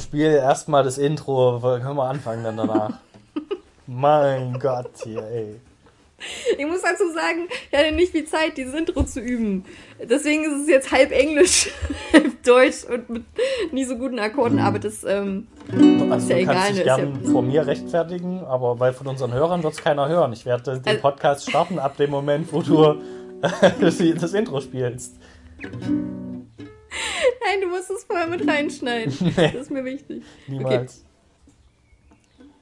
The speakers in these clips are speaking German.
Spiel erstmal das Intro, können wir anfangen dann danach. mein Gott, hier, ey. Ich muss dazu sagen, ich hatte nicht viel Zeit, dieses Intro zu üben. Deswegen ist es jetzt halb Englisch, halb Deutsch und mit nie so guten Akkorden, aber das ähm, also ist ja du egal. Kannst dich ne? gern ja vor mir rechtfertigen, aber weil von unseren Hörern wird es keiner hören. Ich werde den also, Podcast starten ab dem Moment, wo du das, Intro spielst. Nein, du musst es vorher mit reinschneiden. Das ist mir wichtig. Niemals.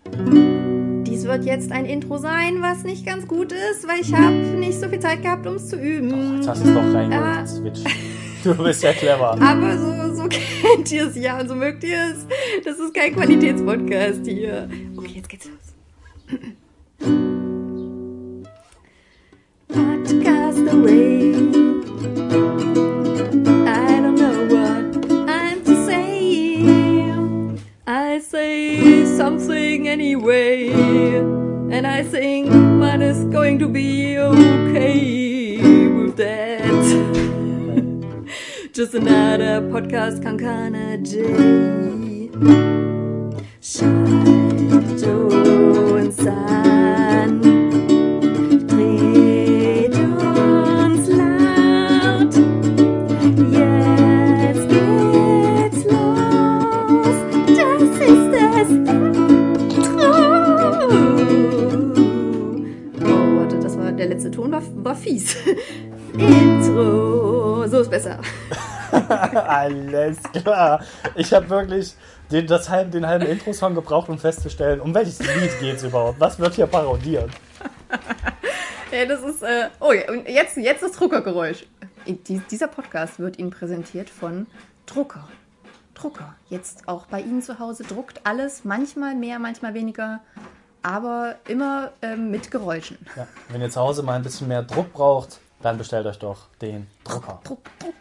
Okay. Dies wird jetzt ein Intro sein, was nicht ganz gut ist, weil ich habe nicht so viel Zeit gehabt, um es zu üben. Oh, jetzt hast du es doch reingeholt, äh, Switch. Du bist ja clever. Aber so, so kennt ihr es ja und so mögt ihr es. Das ist kein Qualitätspodcast hier. Okay, jetzt geht's los. Podcast away. Something anyway. And I think man is going to be okay with that. Just another podcast, Kankana J. Joe, and Sun. War, war fies. Intro. So ist besser. Alles klar. Ich habe wirklich den, das, den halben Intro-Song gebraucht, um festzustellen, um welches Lied geht es überhaupt? Was wird hier parodiert? ja, das ist. Äh, oh ja, und jetzt, jetzt das Druckergeräusch. dieser Podcast wird Ihnen präsentiert von Drucker. Drucker. Jetzt auch bei Ihnen zu Hause druckt alles, manchmal mehr, manchmal weniger aber immer ähm, mit Geräuschen. Ja, wenn ihr zu Hause mal ein bisschen mehr Druck braucht, dann bestellt euch doch den Drucker. Druck, Druck.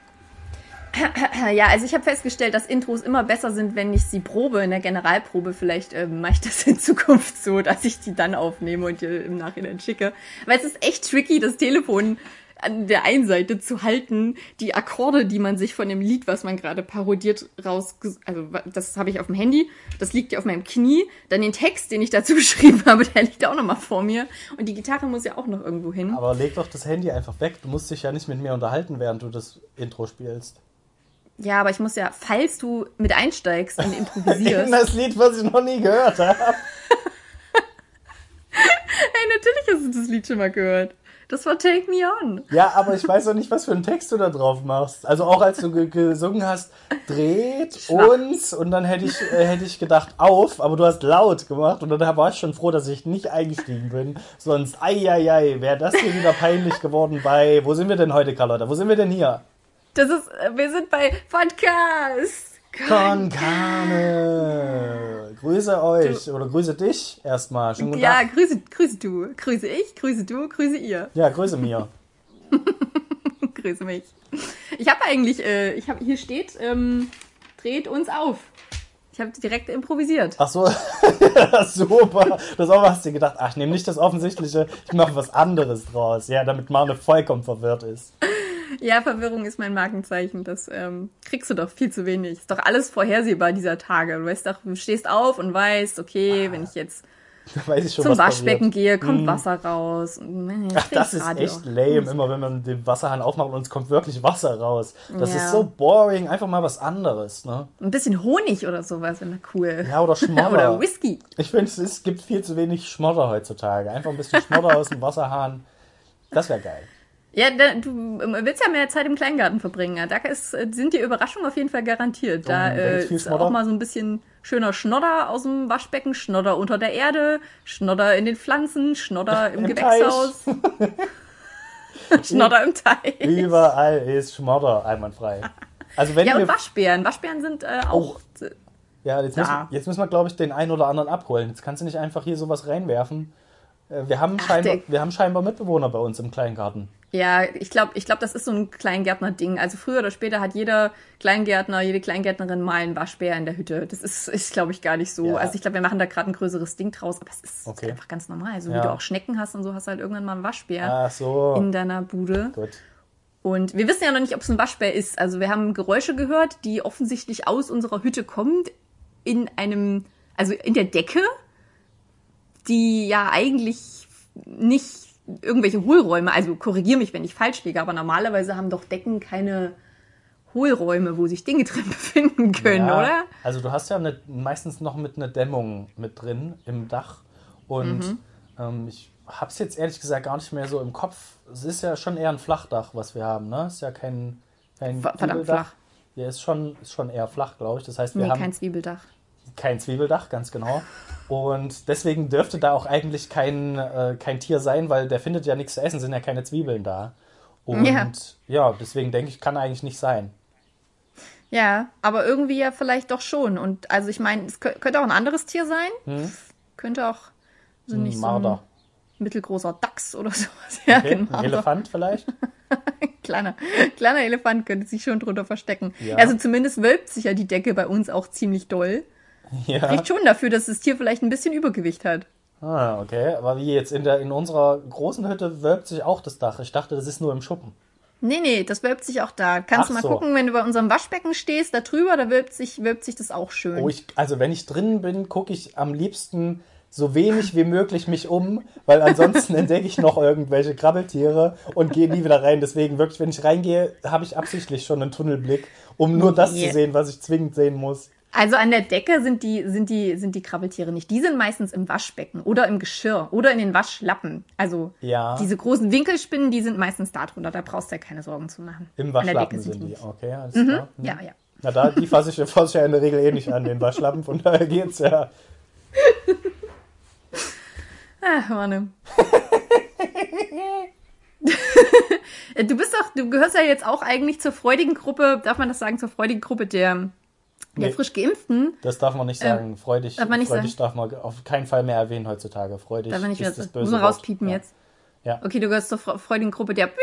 Ja, also ich habe festgestellt, dass Intros immer besser sind, wenn ich sie probe in der Generalprobe. Vielleicht ähm, mache ich das in Zukunft so, dass ich die dann aufnehme und dir im Nachhinein schicke. Weil es ist echt tricky, das Telefon an der einen Seite zu halten, die Akkorde, die man sich von dem Lied, was man gerade parodiert, raus, also das habe ich auf dem Handy, das liegt ja auf meinem Knie, dann den Text, den ich dazu geschrieben habe, der liegt auch nochmal vor mir und die Gitarre muss ja auch noch irgendwo hin. Aber leg doch das Handy einfach weg, du musst dich ja nicht mit mir unterhalten, während du das Intro spielst. Ja, aber ich muss ja, falls du mit einsteigst und improvisierst. Das Lied, was ich noch nie gehört habe. hey, natürlich hast du das Lied schon mal gehört. Das war Take Me On. Ja, aber ich weiß auch nicht, was für einen Text du da drauf machst. Also auch als du gesungen hast, dreht uns und dann hätte ich, äh, hätte ich gedacht, auf, aber du hast laut gemacht und dann war ich schon froh, dass ich nicht eingestiegen bin. Sonst, ei, ei, ei, wäre das hier wieder peinlich geworden bei, wo sind wir denn heute, Carlotta? Wo sind wir denn hier? Das ist, äh, wir sind bei Podcast. Con Carne. Grüße euch du. oder grüße dich erstmal. Schönen guten ja, Tag. grüße, grüße du. Grüße ich, grüße du, grüße ihr. Ja, grüße mir. grüße mich. Ich habe eigentlich, äh, ich habe hier steht, ähm, dreht uns auf. Ich habe direkt improvisiert. Ach so, super. Das auch hast du gedacht. Ach, ich nehme nicht das Offensichtliche, ich mache was anderes draus. Ja, damit Marne vollkommen verwirrt ist. Ja, Verwirrung ist mein Markenzeichen. Das ähm, kriegst du doch viel zu wenig. Ist doch alles vorhersehbar dieser Tage. Du weißt doch, du stehst auf und weißt, okay, ah, wenn ich jetzt ich schon, zum Waschbecken passiert. gehe, kommt hm. Wasser raus. Ach, das ist Radio. echt lame, immer wenn man den Wasserhahn aufmacht und es kommt wirklich Wasser raus. Das ja. ist so boring, einfach mal was anderes. Ne? Ein bisschen Honig oder sowas wäre cool. Ja, oder Schmodder. oder Whisky. Ich finde, es gibt viel zu wenig Schmodder heutzutage. Einfach ein bisschen Schmodder aus dem Wasserhahn. Das wäre geil. Ja, da, du ähm, willst ja mehr Zeit im Kleingarten verbringen. Da ist, äh, sind die Überraschungen auf jeden Fall garantiert. Da äh, ist auch mal so ein bisschen schöner Schnodder aus dem Waschbecken, Schnodder unter der Erde, Schnodder in den Pflanzen, Schnodder im, Im Gewächshaus. Schnodder im Teich. Überall ist Schmodder einwandfrei. Also wenn ja, und Waschbären. Waschbären sind äh, auch. Oh. Ja, jetzt müssen, jetzt müssen wir, glaube ich, den einen oder anderen abholen. Jetzt kannst du nicht einfach hier sowas reinwerfen. Äh, wir haben, Ach, scheinbar, wir haben scheinbar Mitbewohner bei uns im Kleingarten. Ja, ich glaube, ich glaub, das ist so ein Kleingärtner-Ding. Also früher oder später hat jeder Kleingärtner, jede Kleingärtnerin mal einen Waschbär in der Hütte. Das ist, ist glaube ich, gar nicht so. Ja. Also ich glaube, wir machen da gerade ein größeres Ding draus, aber es ist okay. einfach ganz normal. So ja. wie du auch Schnecken hast und so, hast du halt irgendwann mal einen Waschbär so. in deiner Bude. Gut. Und wir wissen ja noch nicht, ob es ein Waschbär ist. Also wir haben Geräusche gehört, die offensichtlich aus unserer Hütte kommen. in einem, also in der Decke, die ja eigentlich nicht irgendwelche Hohlräume, also korrigier mich, wenn ich falsch liege, aber normalerweise haben doch Decken keine Hohlräume, wo sich Dinge drin befinden können, Ja, oder? Also du hast ja eine, meistens noch mit einer Dämmung mit drin im Dach. Und Mhm. ähm, ich habe es jetzt ehrlich gesagt gar nicht mehr so im Kopf. Es ist ja schon eher ein Flachdach, was wir haben, ne? Ist ja kein, kein Ver- verdammt Zwiebeldach. flach. Ja, ist schon, ist schon eher flach, glaube ich. Das heißt, wir Nee, haben kein Zwiebeldach. Kein Zwiebeldach, ganz genau. Und deswegen dürfte da auch eigentlich kein, äh, kein Tier sein, weil der findet ja nichts zu essen, sind ja keine Zwiebeln da. Und Ja. ja, deswegen denke ich, kann eigentlich nicht sein. Ja, aber irgendwie ja vielleicht doch schon. Und also ich meine, es kö- könnte auch ein anderes Tier sein. Hm? Könnte auch so Ein nicht so Marder. ein mittelgroßer Dachs oder sowas. Ja, Okay, genau. Ein Elefant vielleicht? Kleiner, kleiner Elefant könnte sich schon drunter verstecken. Ja. Also zumindest wölbt sich ja die Decke bei uns auch ziemlich doll. Ja. Riecht schon dafür, dass das Tier vielleicht ein bisschen Übergewicht hat. Ah, okay. Aber wie jetzt in, der, in unserer großen Hütte wölbt sich auch das Dach. Ich dachte, das ist nur im Schuppen. Nee, nee, das wölbt sich auch da. Kannst du mal so. gucken, wenn du bei unserem Waschbecken stehst, da drüber, da wölbt sich, wölbt sich das auch schön. Oh, ich, also wenn ich drin bin, gucke ich am liebsten so wenig wie möglich mich um, weil ansonsten entdecke ich noch irgendwelche Krabbeltiere und gehe nie wieder rein. Deswegen wirklich, wenn ich reingehe, habe ich absichtlich schon einen Tunnelblick, um nur das Yeah. zu sehen, was ich zwingend sehen muss. Also an der Decke sind die, sind die, sind die Krabbeltiere nicht. Die sind meistens im Waschbecken oder im Geschirr oder in den Waschlappen. Also Ja. diese großen Winkelspinnen, die sind meistens da drunter. Da brauchst du ja keine Sorgen zu machen. Im Waschlappen Decke sind die. nicht. Okay, alles klar. Hm. Ja, ja. Na da, die fasse ich, fasse ich ja in der Regel eh nicht an, den Waschlappen, von daher geht's ja. Ach, Mann. du bist doch, du gehörst ja jetzt auch eigentlich zur freudigen Gruppe, darf man das sagen, zur freudigen Gruppe der, der Nee. frisch Geimpften. Das darf man nicht sagen. Freudig, darf man nicht freudig darf man auf keinen Fall mehr erwähnen heutzutage. Freudig Darf man nicht ist mehr, das muss böse man Wort. rauspiepen ja. jetzt. Ja. Okay, du gehörst zur fre- freudigen Gruppe der Piep.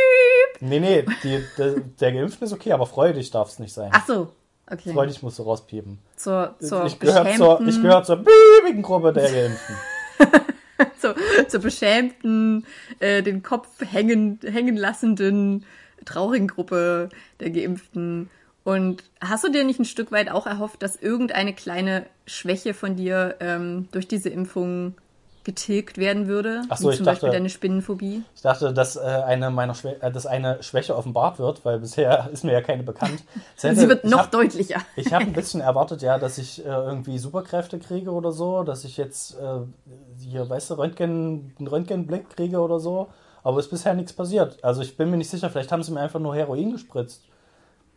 Nee, nee, die, der, der Geimpften ist okay, aber freudig darf es nicht sein. Ach so. Okay. Freudig musst du rauspiepen. Zur, zur ich gehöre zur, ich gehör zur biebigen Gruppe der Geimpften. zur, zur beschämten, äh, den Kopf hängen, hängen lassenden, traurigen Gruppe der Geimpften. Und hast du dir nicht ein Stück weit auch erhofft, dass irgendeine kleine Schwäche von dir ähm, durch diese Impfung getilgt werden würde? Ach so, Wie zum Beispiel dachte- deine Spinnenphobie. Ich dachte, dass, äh, eine meiner Schwä äh, dass eine Schwäche offenbart wird, weil bisher ist mir ja keine bekannt. Es hätte- Sie wird noch hab, deutlicher. Ich habe ein bisschen erwartet, ja, dass ich äh, irgendwie Superkräfte kriege oder so, dass ich jetzt äh, hier, weißt du, Röntgen, einen Röntgenblick kriege oder so. Aber ist bisher nichts passiert. Also ich bin mir nicht sicher, vielleicht haben sie mir einfach nur Heroin gespritzt.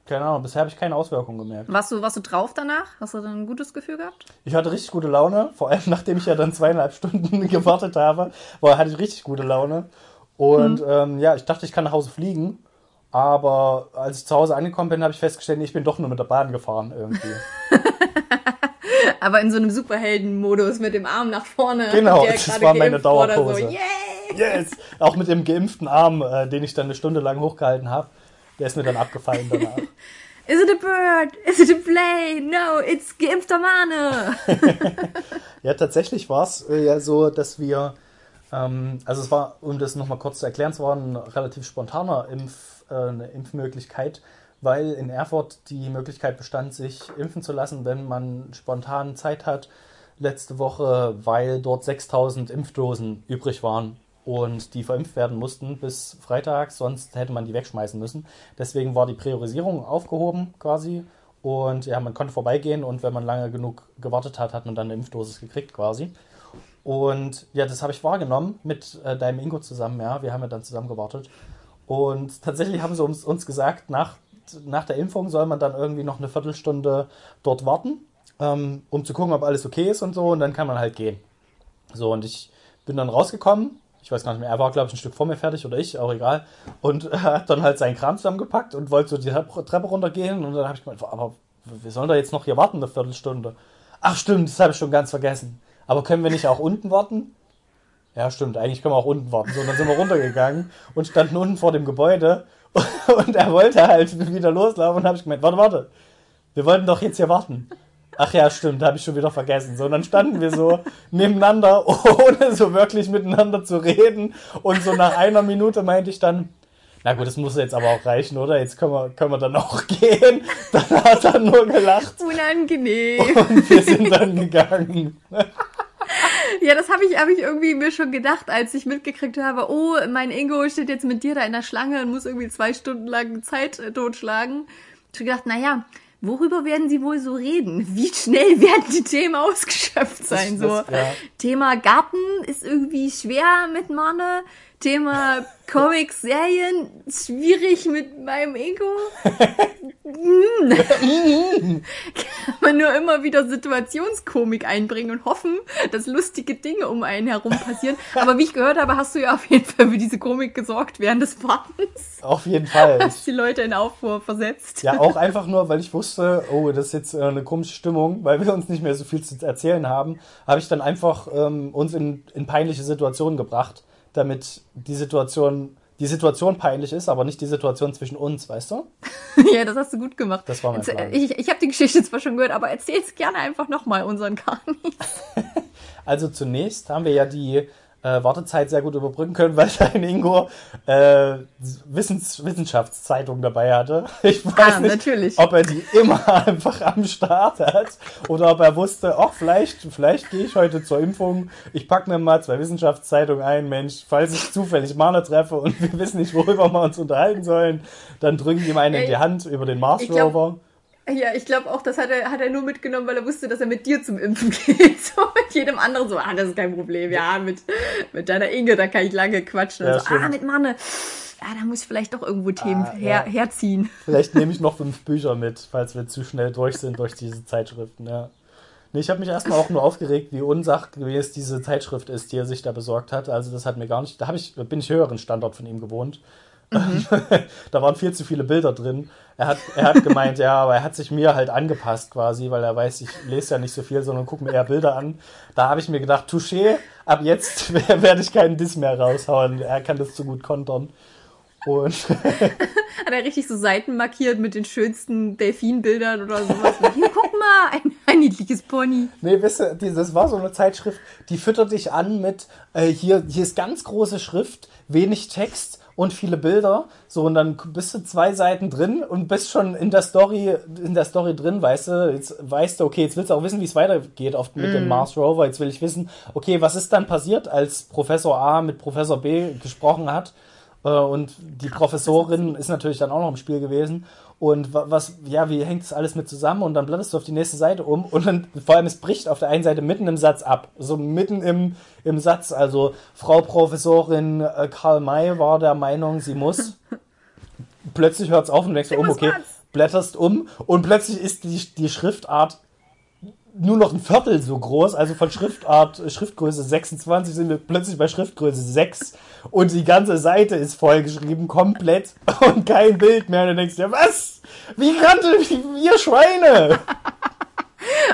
Keine Ahnung, bisher habe ich keine Auswirkungen gemerkt. Warst du, warst du drauf danach? Hast du dann ein gutes Gefühl gehabt? Ich hatte richtig gute Laune, vor allem nachdem ich ja dann zweieinhalb Stunden gewartet habe, war, hatte ich richtig gute Laune. Und ähm, ja, ich dachte, ich kann nach Hause fliegen. Aber als ich zu Hause angekommen bin, habe ich festgestellt, ich bin doch nur mit der Bahn gefahren irgendwie. Aber in so einem Superhelden-Modus mit dem Arm nach vorne. Genau, das war meine Dauerpose. So, yay! Yes! Auch mit dem geimpften Arm, äh, den ich dann eine Stunde lang hochgehalten habe. Der ist mir dann abgefallen danach. Is it a bird? Is it a plane? No, it's geimpfter Mane. Ja, tatsächlich war es äh, ja so, dass wir, ähm, also es war, um das nochmal kurz zu erklären, es war ein relativ spontaner Impf, äh, eine Impfmöglichkeit, weil in Erfurt die Möglichkeit bestand, sich impfen zu lassen, wenn man spontan Zeit hat, letzte Woche, weil dort 6000 Impfdosen übrig waren und die verimpft werden mussten bis Freitag, sonst hätte man die wegschmeißen müssen. Deswegen war die Priorisierung aufgehoben quasi und ja, man konnte vorbeigehen und wenn man lange genug gewartet hat, hat man dann eine Impfdosis gekriegt quasi. Und ja, das habe ich wahrgenommen mit äh, deinem Ingo zusammen, ja, wir haben ja dann zusammen gewartet. Und tatsächlich haben sie uns, uns gesagt, nach, nach der Impfung soll man dann irgendwie noch eine Viertelstunde dort warten, ähm, um zu gucken, ob alles okay ist und so, und dann kann man halt gehen. So, und ich bin dann rausgekommen. Ich weiß gar nicht mehr, er war, glaube ich, ein Stück vor mir fertig oder ich, auch egal. Und er hat dann halt seinen Kram zusammengepackt und wollte so die Treppe runtergehen. Und dann habe ich gemeint, aber wir sollen da jetzt noch hier warten, eine Viertelstunde. Ach, stimmt, das habe ich schon ganz vergessen. Aber können wir nicht auch unten warten? Ja, stimmt, eigentlich können wir auch unten warten. So, und dann sind wir runtergegangen und standen unten vor dem Gebäude. Und er wollte halt wieder loslaufen und habe ich gemeint, warte, warte, wir wollten doch jetzt hier warten. Ach ja, stimmt, habe ich schon wieder vergessen. So, und dann standen wir so nebeneinander, ohne so wirklich miteinander zu reden. Und so nach einer Minute meinte ich dann, Na gut, das muss jetzt aber auch reichen, oder? Jetzt können wir, können wir dann auch gehen. Dann hat er nur gelacht. Unangenehm. Und wir sind dann gegangen. Ja, das habe ich, hab ich irgendwie mir schon gedacht, als ich mitgekriegt habe, oh, mein Ingo steht jetzt mit dir da in der Schlange und muss irgendwie zwei Stunden lang Zeit äh, totschlagen. Ich habe gedacht, naja, worüber werden sie wohl so reden? Wie schnell werden die Themen ausgeschöpft sein? Das- so ja. Thema Garten ist irgendwie schwer mit Manne. Thema Comics, Serien, schwierig mit meinem. Hm. Kann man nur immer wieder Situationskomik einbringen und hoffen, dass lustige Dinge um einen herum passieren. Aber wie ich gehört habe, hast du ja auf jeden Fall für diese Komik gesorgt während des Wartens. Auf jeden Fall. Hast die Leute in Aufruhr versetzt. Ja, auch einfach nur, weil ich wusste, oh, das ist jetzt äh, eine komische Stimmung, weil wir uns nicht mehr so viel zu erzählen haben, habe ich dann einfach ähm, uns in, in peinliche Situationen gebracht, damit die Situation, die Situation peinlich ist, aber nicht die Situation zwischen uns, weißt du? Ja, das hast du gut gemacht. Das war mein Jetzt, äh, Plan. Ich, ich habe die Geschichte zwar schon gehört, aber erzähl's gerne einfach nochmal unseren Kani. Also zunächst haben wir ja die äh, Wartezeit sehr gut überbrücken können, weil dein Ingo äh, Wissens Wissenschaftszeitung dabei hatte. Ich weiß Ah, nicht, natürlich. ob er die immer einfach am Start hat oder ob er wusste, ach, vielleicht, vielleicht gehe ich heute zur Impfung, ich packe mir mal zwei Wissenschaftszeitungen ein, Mensch, falls ich zufällig Mana treffe und wir wissen nicht, worüber wir uns unterhalten sollen, dann drücke ich ihm eine in die Hand über den Mars Rover. Ja, ich glaube auch, das hat er, hat er nur mitgenommen, weil er wusste, dass er mit dir zum Impfen geht. So mit jedem anderen so, ah, das ist kein Problem. Ja, mit, mit deiner Inge, da kann ich lange quatschen. Ja, Und so, stimmt. ah, mit Manne. Ja, da muss ich vielleicht doch irgendwo Themen Ah, her, ja. herziehen. Vielleicht nehme ich noch fünf Bücher mit, falls wir zu schnell durch sind durch diese Zeitschriften, ja. Nee, ich habe mich erstmal auch nur aufgeregt, wie unsachgemäß diese Zeitschrift ist, die er sich da besorgt hat. Also das hat mir gar nicht, da ich, bin ich höheren Standort von ihm gewohnt. da waren viel zu viele Bilder drin. Er hat, er hat gemeint, ja, aber er hat sich mir halt angepasst quasi, weil er weiß, ich lese ja nicht so viel, sondern gucke mir eher Bilder an. Da habe ich mir gedacht, Touché, ab jetzt werde ich keinen Diss mehr raushauen. Er kann das zu gut kontern. Und Hat er richtig so Seiten markiert mit den schönsten Delfinbildern oder sowas. Hier, guck mal, ein, ein niedliches Pony. Nee, wisst ihr, das war so eine Zeitschrift, die füttert dich an mit, äh, hier, hier ist ganz große Schrift, wenig Text und viele Bilder. So, und dann bist du zwei Seiten drin und bist schon in der Story, in der Story drin, weißt du, jetzt weißt du, okay, jetzt willst du auch wissen, wie es weitergeht auf, mit dem Mars Rover. Jetzt will ich wissen, okay, was ist dann passiert, als Professor A mit Professor B gesprochen hat? Äh, Und die Professorin ist natürlich dann auch noch im Spiel gewesen. Und wa- was, ja, wie hängt das alles mit zusammen? Und dann blätterst du auf die nächste Seite um und dann, vor allem, es bricht auf der einen Seite mitten im Satz ab. So mitten im, im Satz. Also, Frau Professorin äh, Karl May war der Meinung, sie muss. plötzlich hört es auf und du denkst, oh, muss okay, was. blätterst um und plötzlich ist die, die Schriftart nur noch ein Viertel so groß, also von Schriftart, Schriftgröße 26 sind wir plötzlich bei Schriftgröße 6 und die ganze Seite ist vollgeschrieben, komplett und kein Bild mehr. Und du denkst dir, was? Wie kannte ihr Schweine?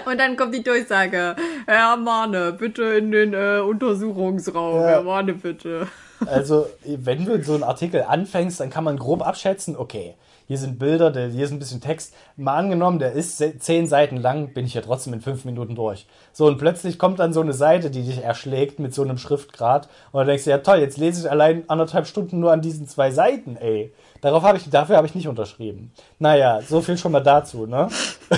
Und dann kommt die Durchsage. Herr Mahne, bitte in den äh, Untersuchungsraum. Ja. Herr Mahne, bitte. Also, wenn du so einen Artikel anfängst, dann kann man grob abschätzen, okay, hier sind Bilder, der- hier ist ein bisschen Text. Mal angenommen, der ist zehn Seiten lang, bin ich ja trotzdem in fünf Minuten durch. So, und plötzlich kommt dann so eine Seite, die dich erschlägt mit so einem Schriftgrad. Und dann denkst du, ja toll, jetzt lese ich allein anderthalb Stunden nur an diesen zwei Seiten, ey. Darauf habe ich, dafür habe ich nicht unterschrieben. Naja, so viel schon mal dazu, ne?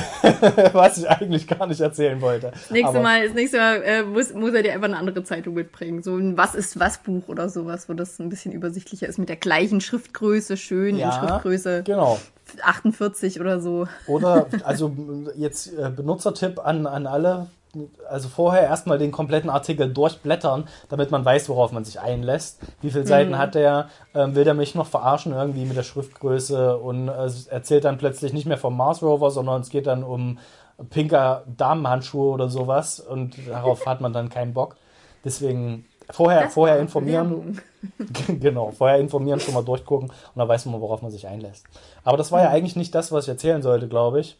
Was ich eigentlich gar nicht erzählen wollte. Das nächste Aber- Mal, das nächste Mal äh, muss, muss er dir einfach eine andere Zeitung mitbringen. So ein Was ist was Buch oder sowas, wo das ein bisschen übersichtlicher ist mit der gleichen Schriftgröße, schön in Ja, Schriftgröße Genau. 48 oder so. Oder, also jetzt äh, Benutzertipp an, an alle. Also vorher erstmal den kompletten Artikel durchblättern, damit man weiß, worauf man sich einlässt. Wie viele Seiten hat der? Ähm, will der mich noch verarschen irgendwie mit der Schriftgröße und äh, erzählt dann plötzlich nicht mehr vom Mars Rover, sondern es geht dann um pinker Damenhandschuhe oder sowas und darauf hat man dann keinen Bock. Deswegen vorher, Das vorher informieren. genau, vorher informieren, schon mal durchgucken und dann weiß man, worauf man sich einlässt. Aber das war ja eigentlich nicht das, was ich erzählen sollte, glaube ich.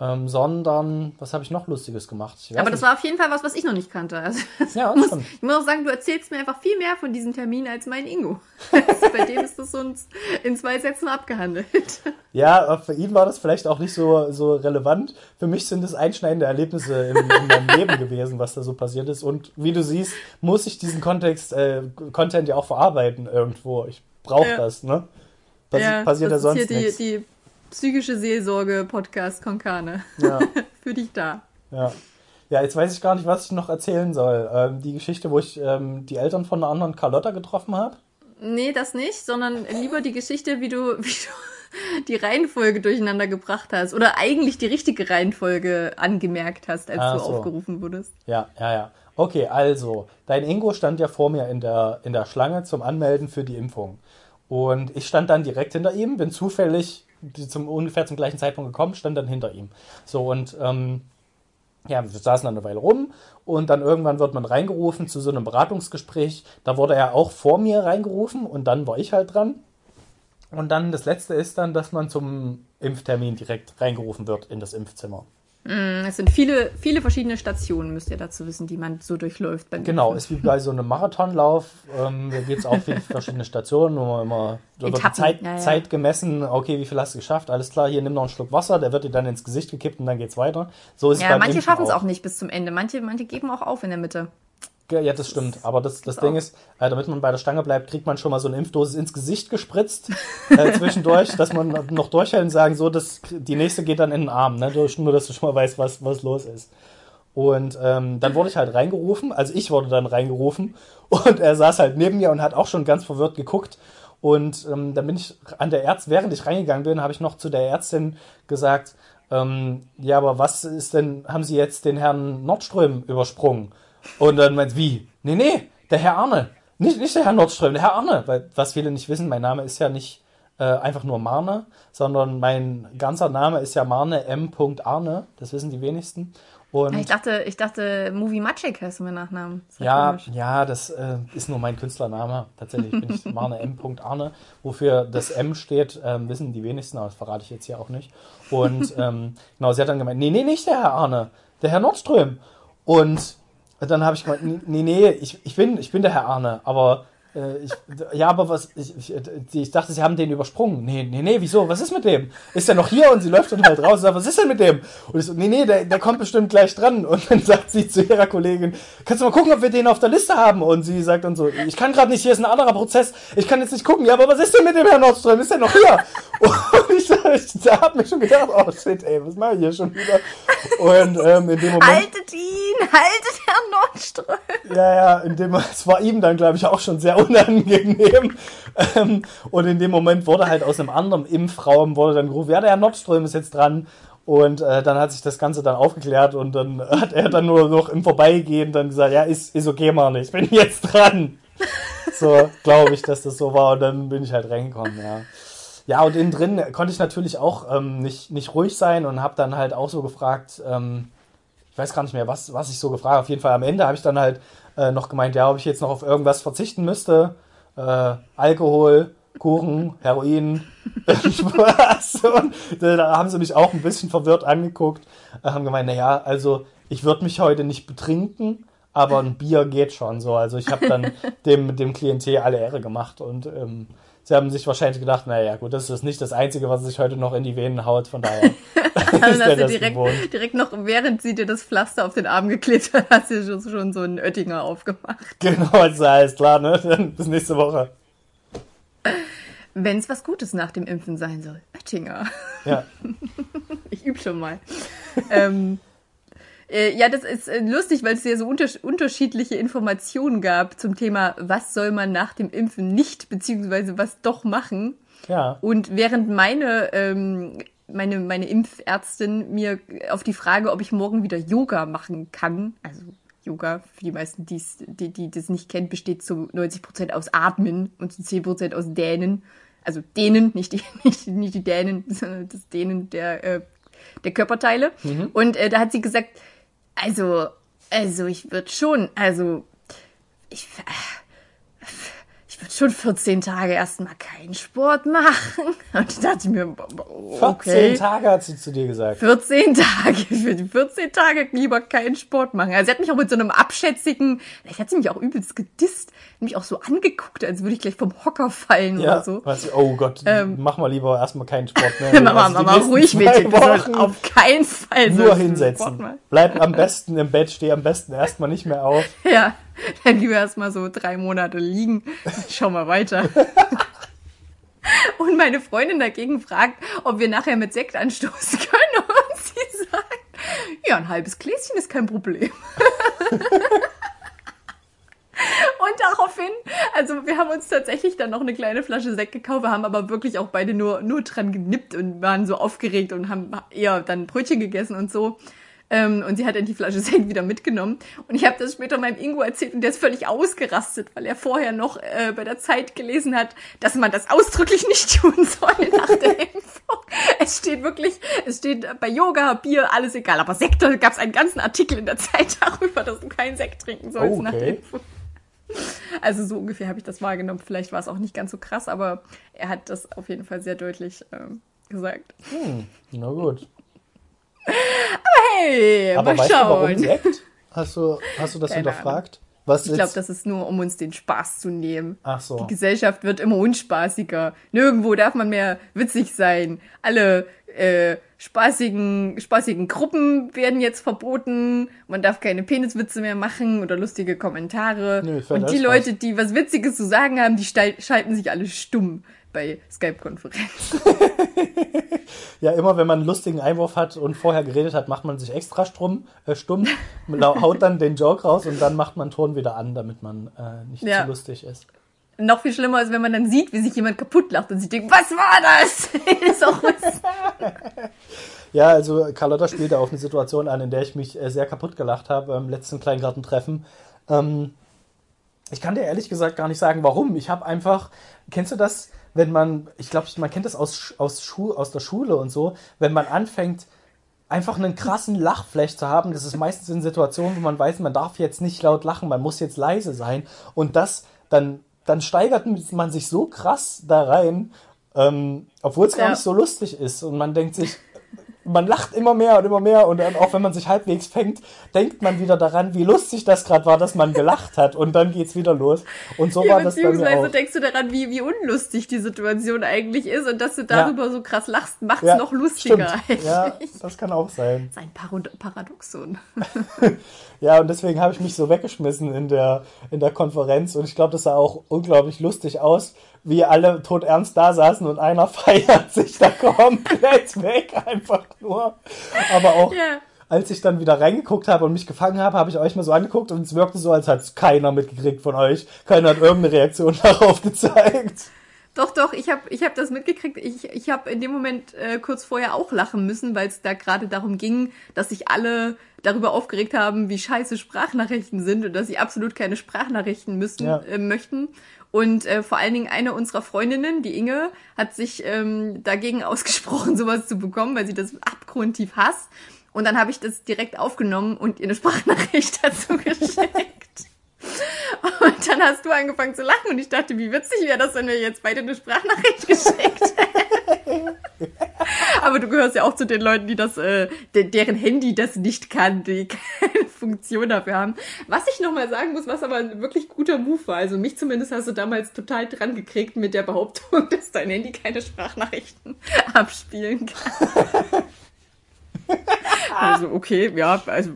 Ähm, sondern, was habe ich noch Lustiges gemacht? Aber das nicht. war auf jeden Fall was, was ich noch nicht kannte. Also, Ja, muss, stimmt. ich muss auch sagen, du erzählst mir einfach viel mehr von diesem Termin als mein Ingo. Also Bei dem ist das so in, zwei Sätzen abgehandelt. Ja, äh, für ihn war das vielleicht auch nicht so, so relevant. Für mich sind es einschneidende Erlebnisse in, in meinem Leben gewesen, was da so passiert ist. Und wie du siehst, muss ich diesen Kontext, äh, Content ja auch verarbeiten irgendwo. Ich brauche Ja. das, ne? passi ja, passiert ja das sonst ist hier nichts. die, die psychische Seelsorge-Podcast Konkane. Ja. Für dich da. Ja. ja, jetzt weiß ich gar nicht, was ich noch erzählen soll. Ähm, die Geschichte, wo ich ähm, die Eltern von einer anderen Carlotta getroffen habe. Nee, das nicht, sondern lieber die Geschichte, wie du, wie du die Reihenfolge durcheinander gebracht hast. Oder eigentlich die richtige Reihenfolge angemerkt hast, als Ach du so. aufgerufen wurdest. Ja, ja, ja. Okay, also, dein Ingo stand ja vor mir in der, in der Schlange zum Anmelden für die Impfung. Und ich stand dann direkt hinter ihm, bin zufällig zum, ungefähr zum gleichen Zeitpunkt gekommen, stand dann hinter ihm. So, und ähm, ja, wir saßen dann eine Weile rum und dann irgendwann wird man reingerufen zu so einem Beratungsgespräch. Da wurde er auch vor mir reingerufen und dann war ich halt dran. Und dann das letzte ist dann, dass man zum Impftermin direkt reingerufen wird in das Impfzimmer. Mm, Es sind viele, viele verschiedene Stationen, müsst ihr dazu wissen, die man so durchläuft. Genau, ist wie bei so einem Marathonlauf. Ähm, da gibt es auch viele verschiedene Stationen, wo man immer die Etappen, Zeit, ja, ja. Zeit gemessen. Okay, wie viel hast du geschafft? Alles klar, hier nimm noch einen Schluck Wasser, der wird dir dann ins Gesicht gekippt und dann geht's weiter. So ist es Ja, beim manche schaffen es auch nicht bis zum Ende. Manche, manche geben auch auf in der Mitte. Ja, das stimmt. Aber das, das Ding auch- ist, äh, damit man bei der Stange bleibt, kriegt man schon mal so eine Impfdosis ins Gesicht gespritzt äh, zwischendurch, dass man noch durchhält und sagen, so, das, die nächste geht dann in den Arm, ne? Nur, dass du schon mal weißt, was, was los ist. Und ähm, dann wurde ich halt reingerufen, also ich wurde dann reingerufen und er saß halt neben mir und hat auch schon ganz verwirrt geguckt. Und ähm, dann bin ich an der Ärztin, während ich reingegangen bin, habe ich noch zu der Ärztin gesagt, ähm, ja, aber was ist denn, haben Sie jetzt den Herrn Nordström übersprungen? Und dann meint wie? Nee, nee, der Herr Arne. Nicht, nicht der Herr Nordström, der Herr Arne. Weil, was viele nicht wissen, mein Name ist ja nicht äh, einfach nur Marne, sondern mein ganzer Name ist ja Marne M. Arne. Das wissen die wenigsten. Und Ich dachte, ich dachte, Movie Magic heißt mein Nachnamen. Ja, komisch. ja, das äh, ist nur mein Künstlername. Tatsächlich bin ich Marne M. Arne. Wofür das M steht, ähm, wissen die wenigsten, aber das verrate ich jetzt hier auch nicht. Und ähm, genau, sie hat dann gemeint, nee, nee, nicht der Herr Arne, der Herr Nordström. Und dann habe ich gemeint, nee, nee, ich, ich, bin, ich bin der Herr Arne, aber äh, ich, ja, aber was, ich, ich, ich dachte, sie haben den übersprungen. Nee, nee, nee, wieso? Was ist mit dem? Ist der noch hier? Und sie läuft dann halt raus und sagt, was ist denn mit dem? Und ich so, nee, nee, der, der kommt bestimmt gleich dran. Und dann sagt sie zu ihrer Kollegin, kannst du mal gucken, ob wir den auf der Liste haben? Und sie sagt dann so, ich kann gerade nicht, hier ist ein anderer Prozess, ich kann jetzt nicht gucken. Ja, aber was ist denn mit dem Herrn Nordström? Ist der noch hier? Und ich, ich, ich hab mir schon gedacht, oh shit, ey, was mache ich hier schon wieder? Und ähm, in dem Moment... Haltet ihn! Haltet Herrn Nordström! Ja, ja, in dem, es war ihm dann, glaube ich, auch schon sehr unangenehm. Ähm, und in dem Moment wurde halt aus einem anderen Impfraum wurde dann gerufen, ja, der Herr Nordström ist jetzt dran. Und äh, dann hat sich das Ganze dann aufgeklärt und dann hat er dann nur noch im Vorbeigehen dann gesagt, ja, ist, ist okay, Mann, ich bin jetzt dran. So, glaube ich, dass das so war und dann bin ich halt reingekommen, ja. Ja, und innen drin konnte ich natürlich auch ähm, nicht, nicht ruhig sein und habe dann halt auch so gefragt, ähm, ich weiß gar nicht mehr, was, was ich so gefragt habe. Auf jeden Fall am Ende habe ich dann halt äh, noch gemeint, ja, ob ich jetzt noch auf irgendwas verzichten müsste. Äh, Alkohol, Kuchen, Heroin, irgendwas. Und äh, da haben sie mich auch ein bisschen verwirrt angeguckt. Äh, haben gemeint, naja, also ich würde mich heute nicht betrinken, aber ein Bier geht schon so. Also ich habe dann dem, dem Klientel alle Ehre gemacht und ähm, sie haben sich wahrscheinlich gedacht, naja, gut, das ist nicht das Einzige, was sich heute noch in die Venen haut, von daher der du das direkt, gewohnt. direkt noch, während sie dir das Pflaster auf den Arm geklebt hat, hast du schon, schon so einen Oettinger aufgemacht. Genau, also alles klar, ne? Dann bis nächste Woche. Wenn es was Gutes nach dem Impfen sein soll. Oettinger. Ja. Ich übe schon mal. ähm, äh, ja, das ist äh, lustig, weil es ja so unter unterschiedliche Informationen gab zum Thema, was soll man nach dem Impfen nicht, beziehungsweise was doch machen. Ja. Und während meine, ähm, meine, meine Impfärztin mir auf die Frage, ob ich morgen wieder Yoga machen kann, also Yoga, für die meisten, die's, die, die das nicht kennen, besteht zu 90 Prozent aus Atmen und zu 10 Prozent aus Dänen. Also Dehnen, nicht die, nicht, die- nicht die Dänen, sondern das Dehnen der, äh, der Körperteile. Und äh, da hat sie gesagt, also, also ich würde schon, also ich, ich würde schon 14 Tage erstmal keinen Sport machen. Und ich dachte mir, 14 okay. Tage hat sie zu dir gesagt. 14 Tage, für die 14 Tage lieber keinen Sport machen. Also sie hat mich auch mit so einem abschätzigen, vielleicht hat sie mich auch übelst gedisst, mich auch so angeguckt, als würde ich gleich vom Hocker fallen Ja. oder so. Was, oh Gott, Ähm. mach mal lieber erstmal keinen Sport mehr. Mama, Also die Mama, nächsten ruhig Mädchen, auf keinen Fall Nur hinsetzen. Bleib am besten im Bett, steh am besten erstmal nicht mehr auf. Ja, dann lieber erstmal so drei Monate liegen. Schau mal weiter. Und meine Freundin dagegen fragt, ob wir nachher mit Sekt anstoßen können. Und sie sagt, ja, ein halbes Gläschen ist kein Problem. Und daraufhin, also wir haben uns tatsächlich dann noch eine kleine Flasche Sekt gekauft, wir haben aber wirklich auch beide nur, nur dran genippt und waren so aufgeregt und haben eher dann Brötchen gegessen und so. Ähm, und sie hat dann die Flasche Sekt wieder mitgenommen. Und ich habe das später meinem Ingo erzählt und der ist völlig ausgerastet, weil er vorher noch äh, bei der Zeit gelesen hat, dass man das ausdrücklich nicht tun soll nach der Impfung. Es steht wirklich, es steht bei Yoga, Bier, alles egal. Aber Sekt, da gab es einen ganzen Artikel in der Zeit darüber, dass du keinen Sekt trinken sollst Okay. nach der Impfung. Also so ungefähr habe ich das wahrgenommen. Vielleicht war es auch nicht ganz so krass, aber er hat das auf jeden Fall sehr deutlich ähm, gesagt. Na gut. Hey, Aber mal weißt du, warum schauen. Sekt? Hast du, hast du das Keine hinterfragt? Was Ich glaube, das ist nur, um uns den Spaß zu nehmen. Ach so. Die Gesellschaft wird immer unspaßiger. Nirgendwo darf man mehr witzig sein. Alle äh, spaßigen, spaßigen Gruppen werden jetzt verboten. Man darf keine Peniswitze mehr machen oder lustige Kommentare. Nö, Und die Leute, die was Witziges zu sagen haben, die schalten sich alle stumm bei Skype-Konferenzen. Ja, immer wenn man einen lustigen Einwurf hat und vorher geredet hat, macht man sich extra stumm, äh, stumm, haut dann den Joke raus und dann macht man Ton wieder an, damit man äh, nicht Ja. zu lustig ist. Noch viel schlimmer ist, wenn man dann sieht, wie sich jemand kaputt lacht und sich denkt, was war das? ist auch was. Ja, also Carlotta spielt da auf eine Situation an, in der ich mich äh, sehr kaputt gelacht habe beim letzten Kleingartentreffen. Ähm, ich kann dir ehrlich gesagt gar nicht sagen, warum. Ich habe einfach, kennst du das, wenn man, ich glaube, man kennt das aus, aus, Schu aus der Schule und so, wenn man anfängt, einfach einen krassen Lachflash zu haben. Das ist meistens in Situationen, wo man weiß, man darf jetzt nicht laut lachen, man muss jetzt leise sein. Und das, dann, dann steigert man sich so krass da rein, ähm, obwohl es gar Ja. nicht so lustig ist. Und man denkt sich, man lacht immer mehr und immer mehr und dann auch wenn man sich halbwegs fängt, denkt man wieder daran, wie lustig das gerade war, dass man gelacht hat und dann geht's wieder los. Und so Ja, war das bei mir beziehungsweise auch. denkst du daran, wie, wie unlustig die Situation eigentlich ist und dass du darüber so krass lachst, macht's noch lustiger stimmt. Ja, eigentlich. das kann auch sein. Das ist ein Parod Paradoxon. Ja, und deswegen habe ich mich so weggeschmissen in der, in der Konferenz und ich glaube, das sah auch unglaublich lustig aus, wie alle todernst da saßen und einer feiert sich da komplett weg, einfach nur. Aber auch Ja. als ich dann wieder reingeguckt habe und mich gefangen habe, habe ich euch mal so angeguckt und es wirkte so, als hat keiner mitgekriegt von euch. Keiner hat irgendeine Reaktion darauf gezeigt. Doch, doch, ich habe ich hab das mitgekriegt. Ich, ich habe in dem Moment äh, kurz vorher auch lachen müssen, weil es da gerade darum ging, dass sich alle darüber aufgeregt haben, wie scheiße Sprachnachrichten sind und dass sie absolut keine Sprachnachrichten müssen, Ja. äh, möchten. Und äh, vor allen Dingen eine unserer Freundinnen, die Inge, hat sich ähm, dagegen ausgesprochen, sowas zu bekommen, weil sie das abgrundtief hasst. Und dann habe ich das direkt aufgenommen und ihr eine Sprachnachricht dazu geschickt. Und dann hast du angefangen zu lachen und ich dachte, wie witzig wäre das, wenn wir jetzt beide eine Sprachnachricht geschickt hätten. Aber du gehörst ja auch zu den Leuten, die das, äh, de deren Handy das nicht kann, die keine Funktion dafür haben. Was ich nochmal sagen muss, was aber ein wirklich guter Move war. Also mich zumindest hast du damals total dran gekriegt mit der Behauptung, dass dein Handy keine Sprachnachrichten abspielen kann. Also, okay, ja, also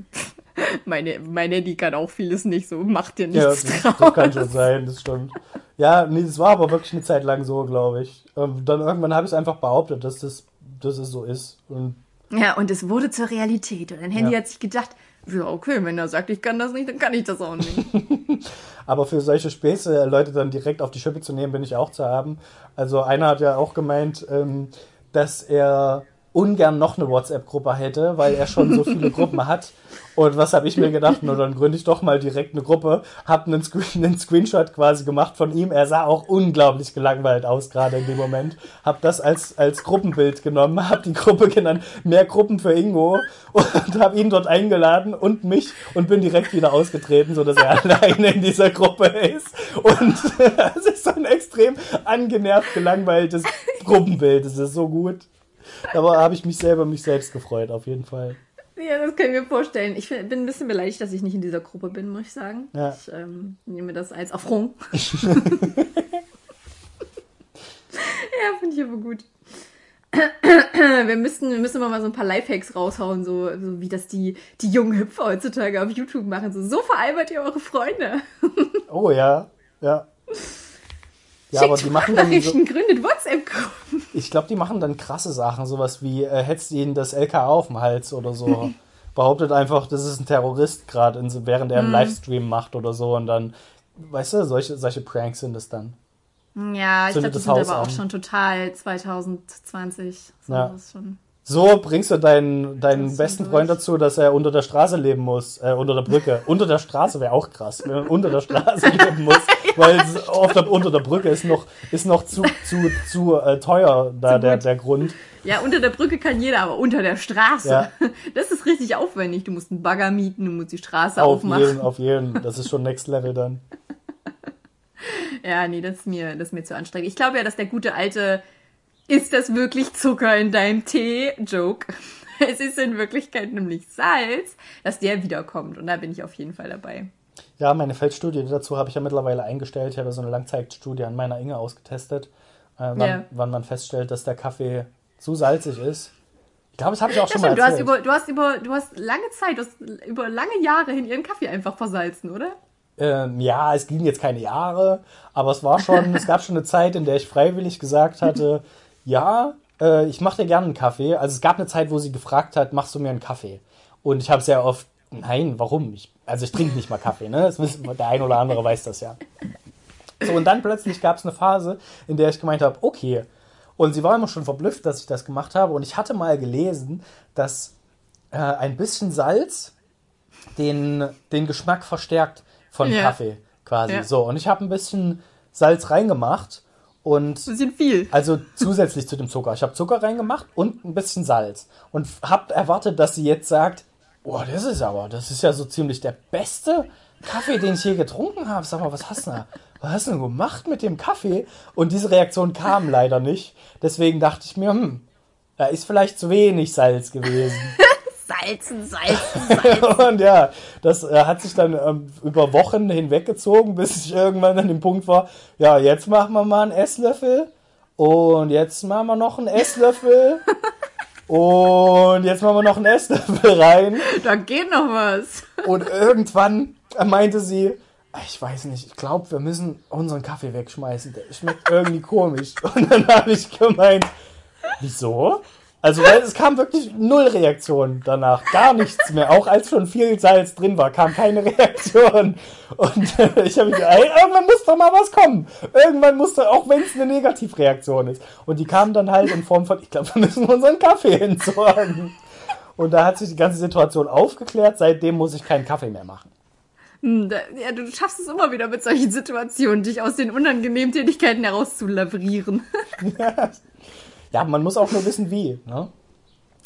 meine, mein Handy kann auch vieles nicht so, macht dir Ja, nichts das, draus. das kann schon sein, das stimmt. Ja, nee, das war aber wirklich eine Zeit lang so, glaube ich. Ähm, dann irgendwann habe ich es einfach behauptet, dass das, dass es so ist. Und Ja, und es wurde zur Realität. Und dein Handy Ja. hat sich gedacht, ja, okay, wenn er sagt, ich kann das nicht, dann kann ich das auch nicht. Aber für solche Späße, Leute dann direkt auf die Schippe zu nehmen, bin ich auch zu haben. Also einer hat ja auch gemeint, ähm, dass er ungern noch eine WhatsApp-Gruppe hätte, weil er schon so viele Gruppen hat. Und was habe ich mir gedacht? Nur dann gründe ich doch mal direkt eine Gruppe. Hab einen, Screen, einen Screenshot quasi gemacht von ihm. Er sah auch unglaublich gelangweilt aus gerade in dem Moment. Hab das als, als Gruppenbild genommen, hab die Gruppe genannt, mehr Gruppen für Ingo und hab ihn dort eingeladen und mich und bin direkt wieder ausgetreten, sodass er alleine in dieser Gruppe ist. Und es ist so ein extrem angenervt, gelangweiltes Gruppenbild. Es ist so gut. Aber habe ich mich selber mich selbst gefreut, auf jeden Fall. ja, das können wir vorstellen. Ich bin ein bisschen beleidigt, dass ich nicht in dieser Gruppe bin, muss ich sagen. Ja. Ich ähm, nehme das als Affront. ja, finde ich aber gut. Wir müssen, wir müssen mal so ein paar Lifehacks raushauen, so, so wie das die, die jungen Hüpfer heutzutage auf YouTube machen. So, so veralbert ihr eure Freunde. Oh ja, ja. Ja, aber die machen dann so, gründet WhatsApp-Gruppen. ich glaube, die machen dann krasse Sachen, sowas wie äh, hetzt ihnen das LKA auf den Hals oder so. Behauptet einfach, das ist ein Terrorist gerade, während er einen Livestream macht oder so und dann, weißt du, solche, solche Pranks sind es dann. Ja, ich glaube, die das sind Haus aber auch an. schon total 2020. So, Ja. das. So bringst du deinen, deinen Das besten. Freund dazu, dass er unter der Straße leben muss. Äh, unter der Brücke. unter der Straße wäre auch krass, wenn man unter der Straße leben muss. Weil es auf der, unter der Brücke ist noch, ist noch zu, zu, zu äh, teuer da der, der Grund. Ja, unter der Brücke kann jeder, aber unter der Straße. Ja. Das ist richtig aufwendig. Du musst einen Bagger mieten, du musst die Straße Auf aufmachen. jeden, auf jeden. Das ist schon Next Level dann. Ja, nee, das ist mir, das ist mir zu anstrengend. Ich glaube ja, dass der gute alte ist das wirklich Zucker in deinem Tee? Joke. Es ist in Wirklichkeit nämlich Salz, dass der wiederkommt. Und da bin ich auf jeden Fall dabei. Ja, meine Feldstudie dazu habe ich ja mittlerweile eingestellt. Ich habe so eine Langzeitstudie an meiner Inge ausgetestet, äh, wann, Ja. wann man feststellt, dass der Kaffee zu salzig ist. Ich glaube, das habe ich auch Ja, schon mal stimmt, du hast, erzählt. über, du, hast über, du hast lange Zeit, du hast über lange Jahre hin ihren Kaffee einfach versalzen, oder? Ähm, ja, es ging jetzt keine Jahre, aber es war schon, es gab schon eine Zeit, in der ich freiwillig gesagt hatte, ja, äh, ich mache dir gerne einen Kaffee. Also es gab eine Zeit, wo sie gefragt hat, machst du mir einen Kaffee? Und ich habe sehr oft, nein, warum? Ich, also ich trinke nicht mal Kaffee, ne? Das wissen, der ein oder andere weiß das ja. So, und dann plötzlich gab es eine Phase, in der ich gemeint habe, okay. Und sie war immer schon verblüfft, dass ich das gemacht habe. Und ich hatte mal gelesen, dass äh, ein bisschen Salz den, den Geschmack verstärkt von Ja. Kaffee quasi. Ja. So, und ich habe ein bisschen Salz reingemacht und Ein bisschen viel. also zusätzlich zu dem Zucker. Ich habe Zucker reingemacht und ein bisschen Salz. Und habe erwartet, dass sie jetzt sagt, boah, das ist aber, das ist ja so ziemlich der beste Kaffee, den ich je getrunken habe. Sag mal, was hast du denn, was hast du denn gemacht mit dem Kaffee? Und diese Reaktion kam leider nicht. Deswegen dachte ich mir, hm, da ist vielleicht zu wenig Salz gewesen. Salzen, salzen. Und ja, das äh, hat sich dann ähm, über Wochen hinweggezogen, bis ich irgendwann an dem Punkt war, ja, jetzt machen wir mal einen Esslöffel und jetzt machen wir noch einen Esslöffel und jetzt machen wir noch einen Esslöffel rein da geht noch was. und irgendwann meinte sie, ich weiß nicht, ich glaube, wir müssen unseren Kaffee wegschmeißen, der schmeckt irgendwie komisch. Und dann habe ich gemeint, wieso? Also, weil es kam wirklich null Reaktion danach. Gar nichts mehr. Auch als schon viel Salz drin war, kam keine Reaktion. Und äh, ich habe mir gedacht, ey, irgendwann muss doch mal was kommen. Irgendwann muss doch, auch wenn es eine Negativreaktion ist. Und die kam dann halt in Form von, ich glaube, wir müssen unseren Kaffee entsorgen. Und da hat sich die ganze Situation aufgeklärt. Seitdem muss ich keinen Kaffee mehr machen. Hm, ja, du schaffst es immer wieder mit solchen Situationen, dich aus den unangenehmen Tätigkeiten herauszulavrieren. Ja, man muss auch nur wissen, wie. Ne?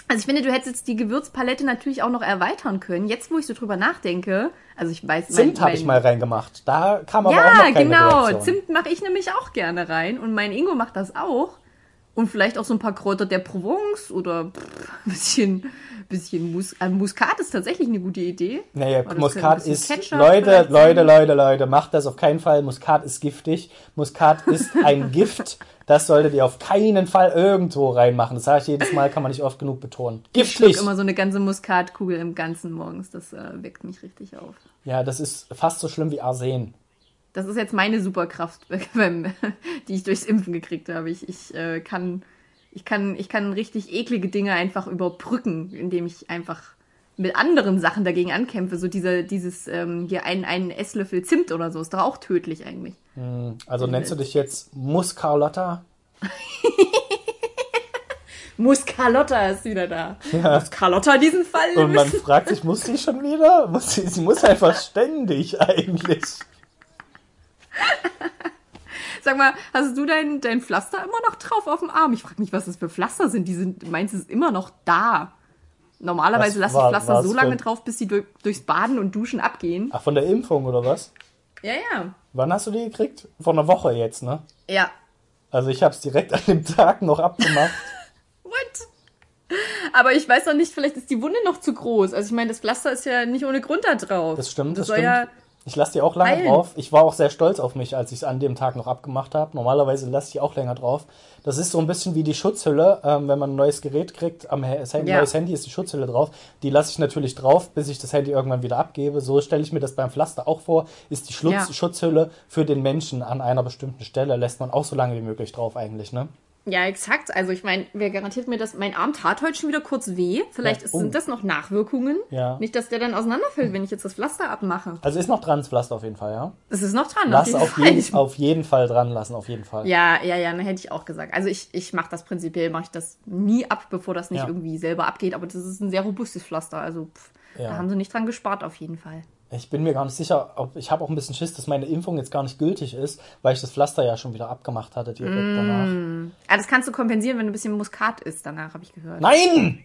Also ich finde, du hättest jetzt die Gewürzpalette natürlich auch noch erweitern können. Jetzt, wo ich so drüber nachdenke, also ich weiß, Zimt habe ich mal reingemacht. Da kam aber auch noch Ja, keine genau. Reaktion. Zimt mache ich nämlich auch gerne rein und mein Ingo macht das auch. Und vielleicht auch so ein paar Kräuter der Provence oder pff, ein bisschen, bisschen Mus äh, Muskat ist tatsächlich eine gute Idee. Naja, Aber Muskat ist. Ketchup Leute, Leute. Leute, Leute, macht das auf keinen Fall. Muskat ist giftig. Muskat ist ein Gift. Das solltet ihr auf keinen Fall irgendwo reinmachen. Das sage ich jedes Mal, kann man nicht oft genug betonen. Ich Giftig! immer so eine ganze Muskatkugel im Ganzen morgens. Das äh, weckt mich richtig auf. Ja, das ist fast so schlimm wie Arsen. Das ist jetzt meine Superkraft, die ich durchs Impfen gekriegt habe. Ich, ich, äh, kann, ich, kann, ich kann richtig eklige Dinge einfach überbrücken, indem ich einfach mit anderen Sachen dagegen ankämpfe. So dieser, dieses, ähm, hier ein, ein Esslöffel Zimt oder so, ist doch auch tödlich eigentlich. Also nennst du dich jetzt Muscarlotta? Muscarlotta ist wieder da. Muss Carlotta diesen Fall Und man fragt sich, muss sie schon wieder? Muss sie, sie muss einfach ständig eigentlich. Sag mal, hast du dein, dein Pflaster immer noch drauf auf dem Arm? Ich frage mich, was das für Pflaster sind. Die sind, meinst du, ist immer noch da? Normalerweise lasse ich Pflaster so lange drauf, bis sie durch, durchs Baden und Duschen abgehen. Ach, von der Impfung oder was? Ja, ja. Wann hast du die gekriegt? Vor einer Woche jetzt, ne? Ja. Also ich habe es direkt an dem Tag noch abgemacht. What? Aber ich weiß noch nicht, vielleicht ist die Wunde noch zu groß. Also ich meine, das Pflaster ist ja nicht ohne Grund da drauf. Das stimmt, das soll stimmt. ja Ich lasse die auch lange Heilen. drauf. Ich war auch sehr stolz auf mich, als ich es an dem Tag noch abgemacht habe. Normalerweise lasse ich die auch länger drauf. Das ist so ein bisschen wie die Schutzhülle, ähm, wenn man ein neues Gerät kriegt. Am Handy, Ja. neues Handy ist die Schutzhülle drauf. Die lasse ich natürlich drauf, bis ich das Handy irgendwann wieder abgebe. So stelle ich mir das beim Pflaster auch vor. Ist die Schlutz Ja. Schutzhülle für den Menschen an einer bestimmten Stelle, lässt man auch so lange wie möglich drauf eigentlich, ne? Ja, exakt. Also ich meine, wer garantiert mir das? Mein Arm tat heute schon wieder kurz weh. Vielleicht Ja, oh. sind das noch Nachwirkungen. Ja. Nicht, dass der dann auseinanderfällt, wenn ich jetzt das Pflaster abmache. Also ist noch dran das Pflaster auf jeden Fall, ja? Das ist noch dran. Lass auf Fall. jeden, auf jeden Fall dran lassen, auf jeden Fall. Ja, ja, ja, dann hätte ich auch gesagt. Also ich, ich mache das prinzipiell, mache ich das nie ab, bevor das nicht Ja. irgendwie selber abgeht. Aber das ist ein sehr robustes Pflaster. Also pff, da haben sie nicht dran gespart auf jeden Fall. Ich bin mir gar nicht sicher, ob ich habe auch ein bisschen Schiss, dass meine Impfung jetzt gar nicht gültig ist, weil ich das Pflaster ja schon wieder abgemacht hatte direkt danach. Ah, das kannst du kompensieren, wenn du ein bisschen Muskat isst. Danach habe ich gehört. Nein!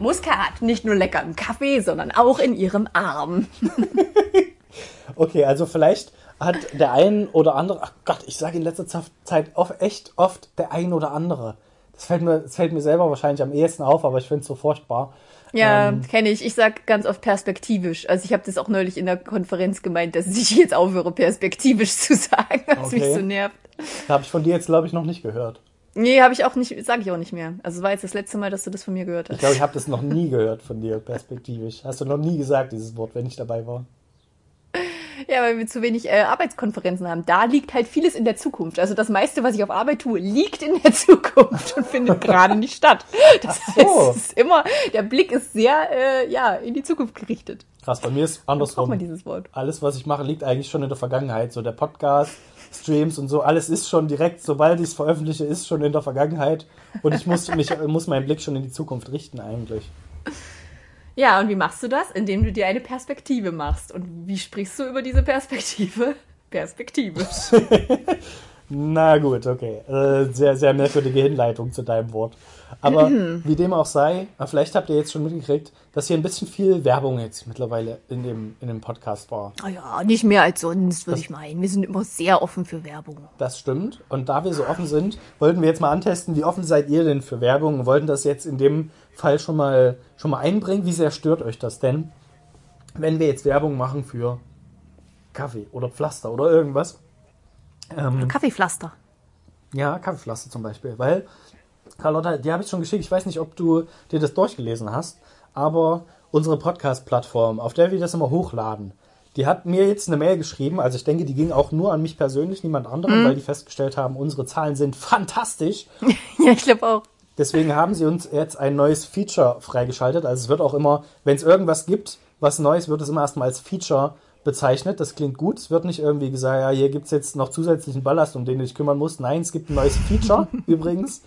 Muskat, nicht nur lecker im Kaffee, sondern auch in ihrem Arm. Okay, also vielleicht hat der ein oder andere, ach Gott, ich sage in letzter Zeit oft, echt oft der ein oder andere. Das fällt mir, das fällt mir selber wahrscheinlich am ehesten auf, aber ich finde es so furchtbar. Ja, Ähm, kenne ich. Ich sag ganz oft perspektivisch. Also ich habe das auch neulich in der Konferenz gemeint, dass ich jetzt aufhöre, perspektivisch zu sagen, was mich Okay. so nervt. Habe ich von dir jetzt, glaube ich, noch nicht gehört. Nee, habe ich auch nicht, sage ich auch nicht mehr. Also es war jetzt das letzte Mal, dass du das von mir gehört Ich hast. glaube, ich habe das noch nie gehört von dir, perspektivisch. Hast du noch nie gesagt, dieses Wort, wenn ich dabei war. Ja, weil wir zu wenig äh, Arbeitskonferenzen haben. Da liegt halt vieles in der Zukunft. Also das meiste, was ich auf Arbeit tue, liegt in der Zukunft und findet gerade nicht statt. Das so. heißt, es ist immer, der Blick ist sehr, äh, ja, in die Zukunft gerichtet. Krass, bei mir ist man andersrum. dieses Wort. Alles, was ich mache, liegt eigentlich schon in der Vergangenheit. So der Podcast, Streams und so, alles ist schon direkt, sobald ich es veröffentliche, ist schon in der Vergangenheit. Und ich muss, mich, muss meinen Blick schon in die Zukunft richten eigentlich. Ja, und wie machst du das? Indem du dir eine Perspektive machst. Und wie sprichst du über diese Perspektive? Perspektive. Na gut, okay. Äh, sehr, sehr merkwürdige Hinleitung zu deinem Wort. Aber wie dem auch sei, äh, vielleicht habt ihr jetzt schon mitgekriegt, dass hier ein bisschen viel Werbung jetzt mittlerweile in dem, in dem Podcast war. Oh ja, nicht mehr als sonst, würde ich meinen. Wir sind immer sehr offen für Werbung. Das stimmt. Und da wir so offen sind, wollten wir jetzt mal antesten, wie offen seid ihr denn für Werbung und wollten das jetzt in dem Fall schon mal, schon mal einbringen. Wie sehr stört euch das denn, wenn wir jetzt Werbung machen für Kaffee oder Pflaster oder irgendwas? Ähm, Kaffeepflaster. ja, Kaffeepflaster zum Beispiel. Weil, Carlotta, die habe ich schon geschickt. Ich weiß nicht, ob du dir das durchgelesen hast, aber unsere Podcast-Plattform, auf der wir das immer hochladen, die hat mir jetzt eine Mail geschrieben. Also ich denke, die ging auch nur an mich persönlich, niemand anderen, weil die festgestellt haben, unsere Zahlen sind fantastisch. Ja, ich glaube auch. Deswegen haben sie uns jetzt ein neues Feature freigeschaltet. Also es wird auch immer, wenn es irgendwas gibt, was Neues, wird es immer erstmal als Feature bezeichnet. Das klingt gut. Es wird nicht irgendwie gesagt, ja, hier gibt es jetzt noch zusätzlichen Ballast, um den du dich kümmern musst. Nein, es gibt ein neues Feature übrigens.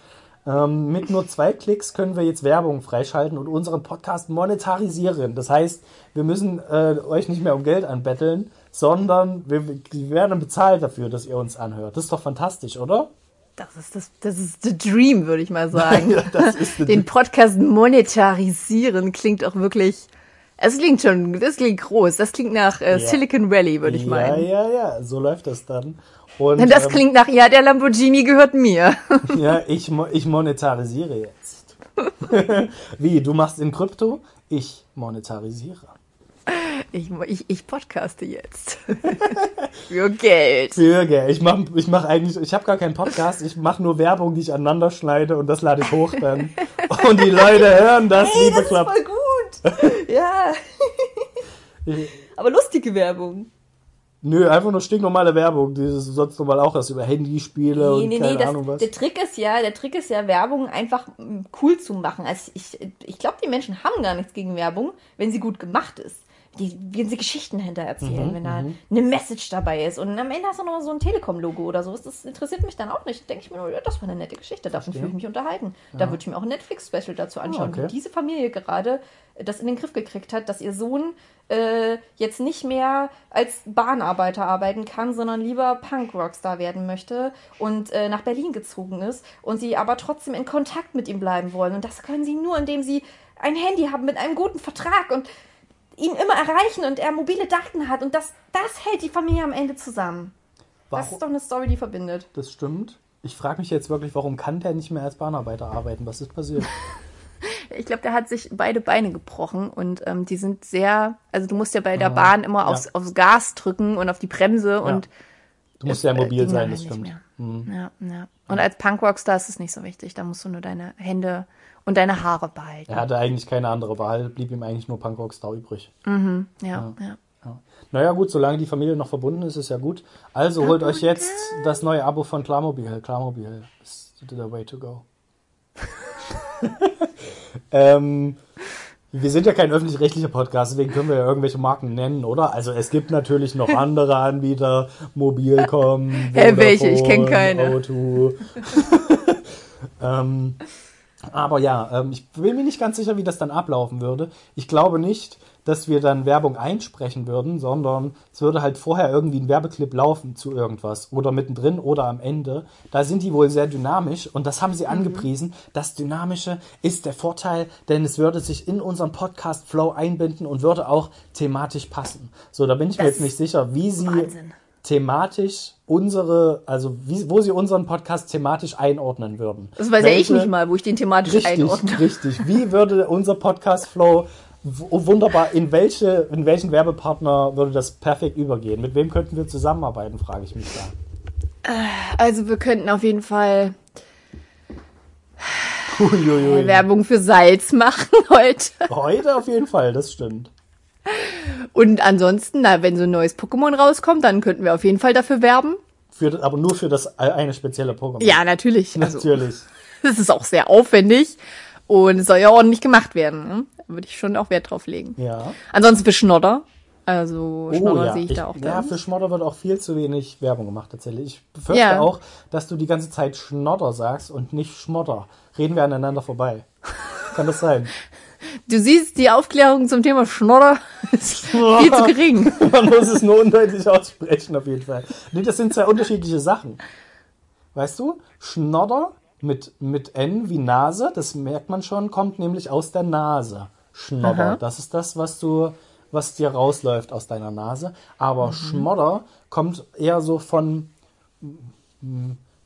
Ähm, mit nur zwei Klicks können wir jetzt Werbung freischalten und unseren Podcast monetarisieren. Das heißt, wir müssen äh, euch nicht mehr um Geld anbetteln, sondern wir, wir werden bezahlt dafür, dass ihr uns anhört. Das ist doch fantastisch, oder? Das ist das, das ist the dream, würde ich mal sagen. Ja, das ist the Den Podcast monetarisieren klingt auch wirklich. Es klingt schon, das klingt groß. Das klingt nach äh, Ja. Silicon Valley, würde ich ja, meinen. Ja, ja, so läuft das dann. Und, Das ähm, klingt nach, ja, der Lamborghini gehört mir. Ja, ich, ich monetarisiere jetzt. Wie, du machst in Krypto? Ich monetarisiere. Ich, ich, ich podcaste jetzt. Für Geld. Für Geld. Ich mache ich mach eigentlich, ich habe gar keinen Podcast, ich mache nur Werbung, die ich aneinander schneide und das lade ich hoch dann. Und die Leute hören das, Hey, liebe das ist voll gut. Ja. Aber lustige Werbung. Nö, einfach nur stinknormale Werbung, die du sonst normal auch hast, über Handyspiele und keine das, Ahnung was. der Trick ist ja, der Trick ist ja, Werbung einfach mm, cool zu machen. Also ich, ich glaube, die Menschen haben gar nichts gegen Werbung, wenn sie gut gemacht ist. Die, wenn sie Geschichten hinter Mhm, erzählen, wenn da eine Message dabei ist. Und am Ende hast du noch so ein Telekom-Logo oder so. Das interessiert mich dann auch nicht. Denke ich mir nur, ja, das war eine nette Geschichte, davon fühle ich mich unterhalten. Da würde ich mir auch ein Netflix-Special dazu anschauen, okay. wie diese Familie gerade das in den Griff gekriegt hat, dass ihr Sohn äh, jetzt nicht mehr als Bahnarbeiter arbeiten kann, sondern lieber Punk-Rockstar werden möchte und äh, nach Berlin gezogen ist und sie aber trotzdem in Kontakt mit ihm bleiben wollen. Und das können sie nur, indem sie ein Handy haben mit einem guten Vertrag und ihn immer erreichen und er mobile Daten hat. Und das, das hält die Familie am Ende zusammen. Das ist Warum? doch eine Story, die verbindet. Das stimmt. Ich frage mich jetzt wirklich, warum kann der nicht mehr als Bahnarbeiter arbeiten? Was ist passiert? Ich glaube, der hat sich beide Beine gebrochen und ähm, die sind sehr, also du musst ja bei der Bahn immer Ja. aufs, aufs Gas drücken und auf die Bremse und Du musst sehr äh, mobil ging sein, das halt nicht stimmt. mehr. Ja, ja. Und als Punkrockstar ist es nicht so wichtig. Da musst du nur deine Hände und deine Haare behalten. Er hatte eigentlich keine andere Wahl, blieb ihm eigentlich nur Punkrockstar übrig. ja, ja. Ja. Naja, gut, solange die Familie noch verbunden ist, ist ja gut. Also holt euch jetzt das neue Abo von Klarmobil. Klarmobil ist the way to go. ähm, wir sind ja kein öffentlich-rechtlicher Podcast, deswegen können wir ja irgendwelche Marken nennen, oder? Also es gibt natürlich noch andere Anbieter, Mobilcom, Hä, welche? Ich kenn Vodafone, keine. O2. ähm, aber ja, ähm, ich bin mir nicht ganz sicher, wie das dann ablaufen würde. Ich glaube nicht, dass wir dann Werbung einsprechen würden, sondern es würde halt vorher irgendwie ein Werbeclip laufen zu irgendwas oder mittendrin oder am Ende. Da sind die wohl sehr dynamisch und das haben sie angepriesen. Das Dynamische ist der Vorteil, denn es würde sich in unseren Podcast-Flow einbinden und würde auch thematisch passen. So, da bin ich mir Das jetzt nicht sicher, wie sie Wahnsinn. Thematisch unsere, also wie, wo sie unseren Podcast thematisch einordnen würden. Das weiß ja ich Welche- nicht mal, wo ich den thematisch Richtig, einordne. richtig. Wie würde unser Podcast-Flow w- wunderbar, in welche, in welchen Werbepartner würde das perfekt übergehen? Mit wem könnten wir zusammenarbeiten, frage ich mich da. Also wir könnten auf jeden Fall Uiuiui. Werbung für Salz machen heute. Heute auf jeden Fall, das stimmt. Und ansonsten, na, wenn so ein neues Pokémon rauskommt, dann könnten wir auf jeden Fall dafür werben. Für, aber nur für das eine spezielle Pokémon. Ja, natürlich. Also, Natürlich. das ist auch sehr aufwendig und es soll ja ordentlich gemacht werden. Ne? Da würde ich schon auch Wert drauf legen. Ja. Ansonsten für Schnodder. Also Schnodder Oh, ja. sehe ich, da auch. ja, drin. für Schmodder wird auch viel zu wenig Werbung gemacht tatsächlich. Ich befürchte Ja. auch, dass du die ganze Zeit Schnodder sagst und nicht Schmodder. Reden wir aneinander vorbei. Kann das sein? Du siehst, die Aufklärung zum Thema Schnodder ist viel zu gering. Man muss es nur undeutlich aussprechen, auf jeden Fall. Nee, das sind zwei unterschiedliche Sachen. Weißt du? Schnodder mit, mit N wie Nase, das merkt man schon, kommt nämlich aus der Nase. Schnodder. Aha. Das ist das, was du, was dir rausläuft aus deiner Nase. Aber Schmodder kommt eher so von,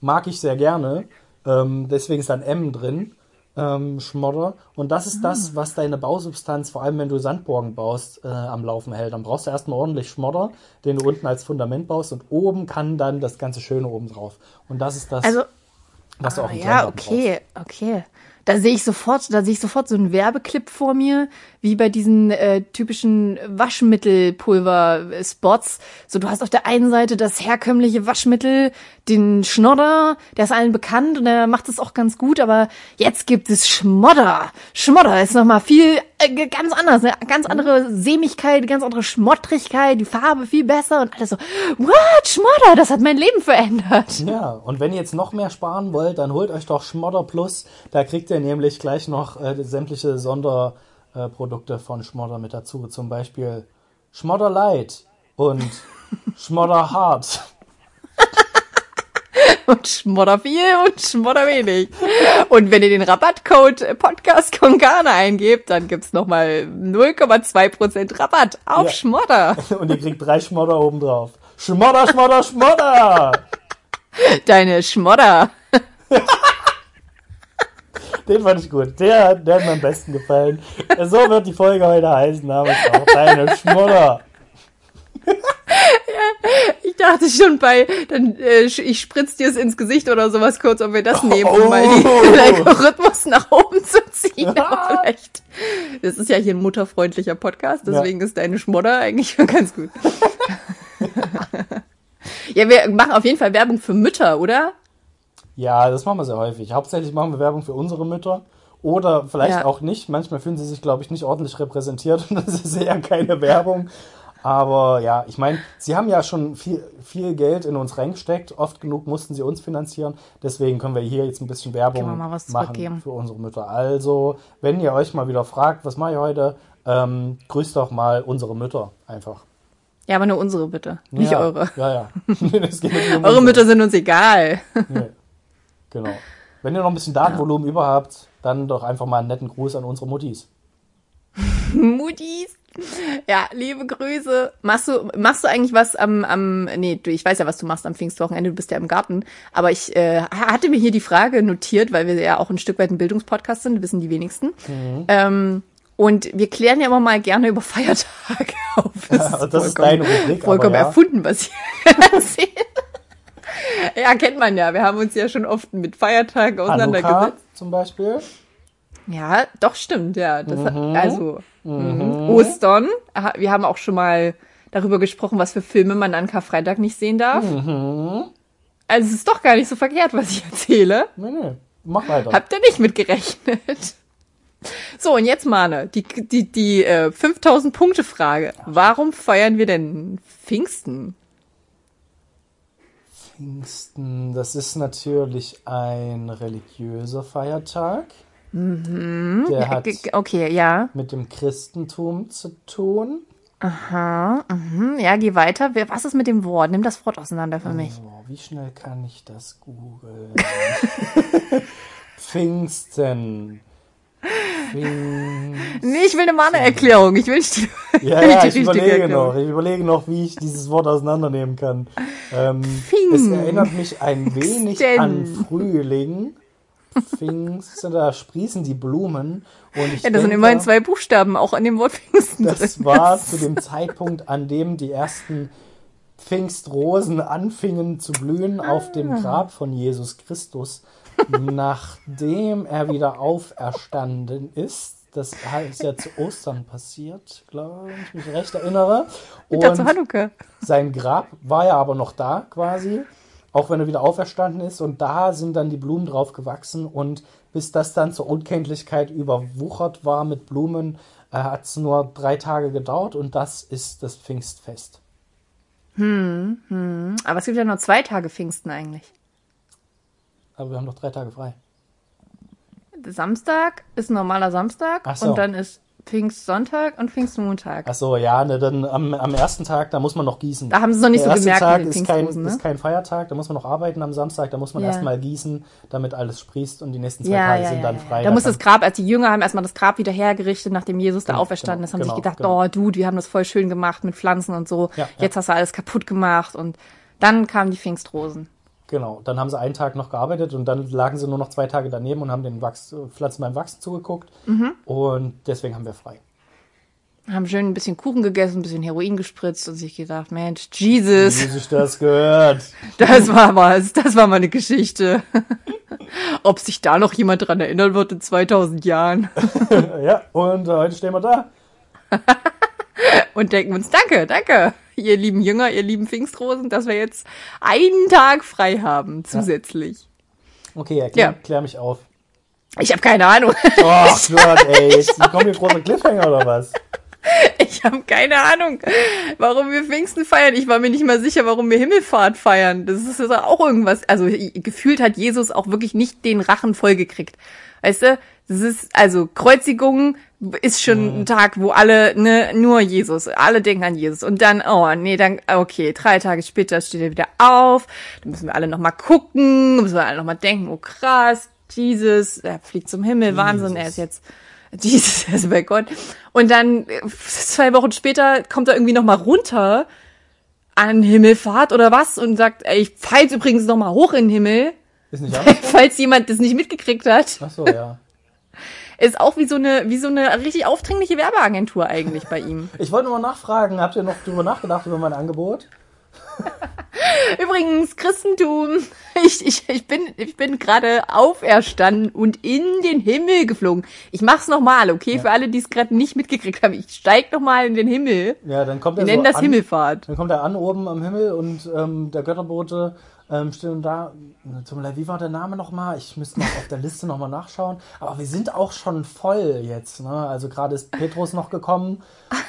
mag ich sehr gerne, ähm, deswegen ist da ein M drin. Ähm, Schmodder. Und das ist das, was deine Bausubstanz, vor allem wenn du Sandburgen baust, äh, am Laufen hält. Dann brauchst du erstmal ordentlich Schmodder, den du unten als Fundament baust und oben kann dann das ganze Schöne oben drauf. Und das ist das, Also, was du auch Ah, im ja, okay, okay. Da sehe ich sofort, da sehe ich sofort so einen Werbeclip vor mir, wie bei diesen äh, typischen Waschmittelpulver-Spots. So, du hast auf der einen Seite das herkömmliche Waschmittel, den Schnodder, der ist allen bekannt und der macht es auch ganz gut, aber jetzt gibt es Schmodder. Schmodder ist nochmal viel, äh, ganz anders, eine ganz andere Sämigkeit, ganz andere Schmottrigkeit, die Farbe viel besser und alles so, what, Schmodder, das hat mein Leben verändert. Ja, und wenn ihr jetzt noch mehr sparen wollt, dann holt euch doch Schmodder Plus. Da kriegt ihr nämlich gleich noch äh, sämtliche Sonderprodukte äh, von Schmodder mit dazu. Zum Beispiel Schmodder Light und Schmodder Hard. Und Schmodder viel und Schmodder wenig. Und wenn ihr den Rabattcode Podcast Konkane eingebt, dann gibt's nochmal 0,2% Rabatt auf Ja. Schmodder. Und ihr kriegt drei Schmodder obendrauf. Schmodder, Schmodder, Schmodder! Deine Schmodder. Den fand ich gut. Der, der hat mir am besten gefallen. So wird die Folge heute heißen, namens auch deine Schmodder. Ich dachte schon bei, dann äh, ich spritz dir es ins Gesicht oder sowas kurz, ob wir das nehmen, um mal Oh. den Algorithmus nach oben zu ziehen. Aber vielleicht. Das ist ja hier ein mutterfreundlicher Podcast, deswegen ist deine Schmodder eigentlich schon ganz gut. ja, wir machen auf jeden Fall Werbung für Mütter, oder? Ja, das machen wir sehr häufig. Hauptsächlich machen wir Werbung für unsere Mütter. Oder vielleicht Ja. auch nicht. Manchmal fühlen sie sich, glaube ich, nicht ordentlich repräsentiert und das ist eher keine Werbung. Aber ja, ich meine, sie haben ja schon viel, viel Geld in uns reingesteckt. Oft genug mussten sie uns finanzieren. Deswegen können wir hier jetzt ein bisschen Werbung machen für unsere Mütter. Also, wenn ihr euch mal wieder fragt, was mache ich heute, ähm, grüßt doch mal unsere Mütter einfach. Ja, aber nur unsere bitte, nicht ja, eure. Ja, ja. Nicht Eure. Mütter sind uns egal. Nee. Genau. Wenn ihr noch ein bisschen Datenvolumen über habt, dann doch einfach mal einen netten Gruß an unsere Muttis. Mutis. Ja, liebe Grüße. Machst du, machst du eigentlich was am, am, nee, du, ich weiß ja, was du machst am Pfingstwochenende, du bist ja im Garten. Aber ich äh, hatte mir hier die Frage notiert, weil wir ja auch ein Stück weit ein Bildungspodcast sind, wissen die wenigsten. Mhm. Ähm, und wir klären ja immer mal gerne über Feiertage auf. Ja, das ist deine Rubrik, Vollkommen ja. erfunden, was ich erzähle. Ja, kennt man ja. Wir haben uns ja schon oft mit Feiertagen Hanukkah auseinandergesetzt. zum Beispiel. Ja, doch stimmt, ja. Das, Mhm. Also mhm. Ostern. Aha, Wir haben auch schon mal darüber gesprochen, was für Filme man an Karfreitag nicht sehen darf. Mhm. Also es ist doch gar nicht so verkehrt, was ich erzähle. Nee, nee. Mach weiter. Habt ihr nicht mitgerechnet? So, und jetzt Mane, die, die, die äh, 5000 Punkte Frage. Warum feiern wir denn Pfingsten? Pfingsten, das ist natürlich ein religiöser Feiertag. Mhm. Der hat Okay, ja. mit dem Christentum zu tun. Aha, mhm. ja, geh weiter. Was ist mit dem Wort? Nimm das Wort auseinander für mich. Oh, wie schnell kann ich das googeln? Pfingsten. Pfingsten. Nee, ich will eine Mana-Erklärung. Ich will nicht die, Ja, ja, ich überlege Erklärung. noch. Ich überlege noch, wie ich dieses Wort auseinandernehmen kann. Ähm, es erinnert mich ein wenig an Frühling. Pfingsten, da sprießen die Blumen. Und ich Ja, das sind immerhin zwei Buchstaben, auch an dem Wort Pfingsten Das drin. war zu dem Zeitpunkt, an dem die ersten Pfingstrosen anfingen zu blühen auf dem Ah. Grab von Jesus Christus, nachdem er wieder auferstanden ist. Das ist ja zu Ostern passiert, glaube ich, mich recht erinnere. Und Hanukkah. sein Grab war ja aber noch da quasi, auch wenn er wieder auferstanden ist. Und da sind dann die Blumen drauf gewachsen. Und bis das dann zur Unkenntlichkeit überwuchert war mit Blumen, äh, hat es nur drei Tage gedauert. Und das ist das Pfingstfest. Aber es gibt ja nur zwei Tage Pfingsten eigentlich. Aber wir haben doch drei Tage frei. Samstag ist ein normaler Samstag so. und dann ist Pfingstsonntag und Pfingstmontag. Ach so, ja, ne, dann am, am ersten Tag, da muss man noch gießen. Da haben sie es noch nicht Der so gemerkt Tag ist kein, ne? ist kein Feiertag, da muss man noch arbeiten am Samstag, da muss man Ja. erstmal gießen, damit alles sprießt und die nächsten zwei Ja, Tage ja, sind dann frei. Da muss kann- das Grab, als die Jünger haben erstmal das Grab wieder hergerichtet, nachdem Jesus da Genau, auferstanden ist, haben genau, sich gedacht, genau. oh Dude, wir haben das voll schön gemacht mit Pflanzen und so. Jetzt hast du alles kaputt gemacht und dann kamen die Pfingstrosen. Genau, dann haben sie einen Tag noch gearbeitet und dann lagen sie nur noch zwei Tage daneben und haben den Wachs, Pflanzen beim Wachsen zugeguckt. Mhm. Und deswegen haben wir frei. Haben schön ein bisschen Kuchen gegessen, ein bisschen Heroin gespritzt und sich gedacht, Mensch, Jesus, Wie sich das gehört. das war was, das war mal eine Geschichte. Ob sich da noch jemand dran erinnern wird in 2000 Jahren ja, und äh, heute stehen wir da. und denken uns, danke, danke, ihr lieben Jünger, ihr lieben Pfingstrosen, dass wir jetzt einen Tag frei haben zusätzlich. Okay, erklär, Ja. klär mich auf. Ich habe keine Ahnung. Oh Gott, ey, jetzt kommen hier große Cliffhanger oder was? Ich habe keine Ahnung, warum wir Pfingsten feiern. Ich war mir nicht mal sicher, warum wir Himmelfahrt feiern. Das ist ja auch irgendwas. Also gefühlt hat Jesus auch wirklich nicht den Rachen vollgekriegt. Weißt du? Das ist, also Kreuzigung ist schon ein Tag, wo alle, ne, nur Jesus, alle denken an Jesus. Und dann, oh, nee, dann, okay, drei Tage später steht er wieder auf. Dann müssen wir alle nochmal gucken, müssen wir alle nochmal denken, oh krass, Jesus, er fliegt zum Himmel, Wahnsinn, er ist jetzt Jesus, er ist bei Gott. Und dann zwei Wochen später kommt er irgendwie noch mal runter an Himmelfahrt oder was und sagt, ey, ich jetzt übrigens noch mal hoch in den Himmel, Ist nicht anders? falls jemand das nicht mitgekriegt hat. Ach so, ja. Ist auch wie so eine wie so eine richtig aufdringliche Werbeagentur eigentlich bei ihm. Ich wollte nur mal nachfragen, habt ihr noch drüber nachgedacht über mein Angebot? Übrigens Christentum, ich, ich, ich bin ich bin gerade auferstanden und in den Himmel geflogen. Ich mach's noch mal, okay, für alle, die es gerade nicht mitgekriegt haben. Ich steig noch mal in den Himmel. Ja, dann kommt Wir er nennen so das an, Himmelfahrt. Dann kommt er an oben am Himmel und ähm, der Götterbote ähm, steht und da. Zum Wie war der Name nochmal? Ich müsste noch auf der Liste nochmal nachschauen. Aber wir sind auch schon voll jetzt. Ne? Also gerade ist Petrus noch gekommen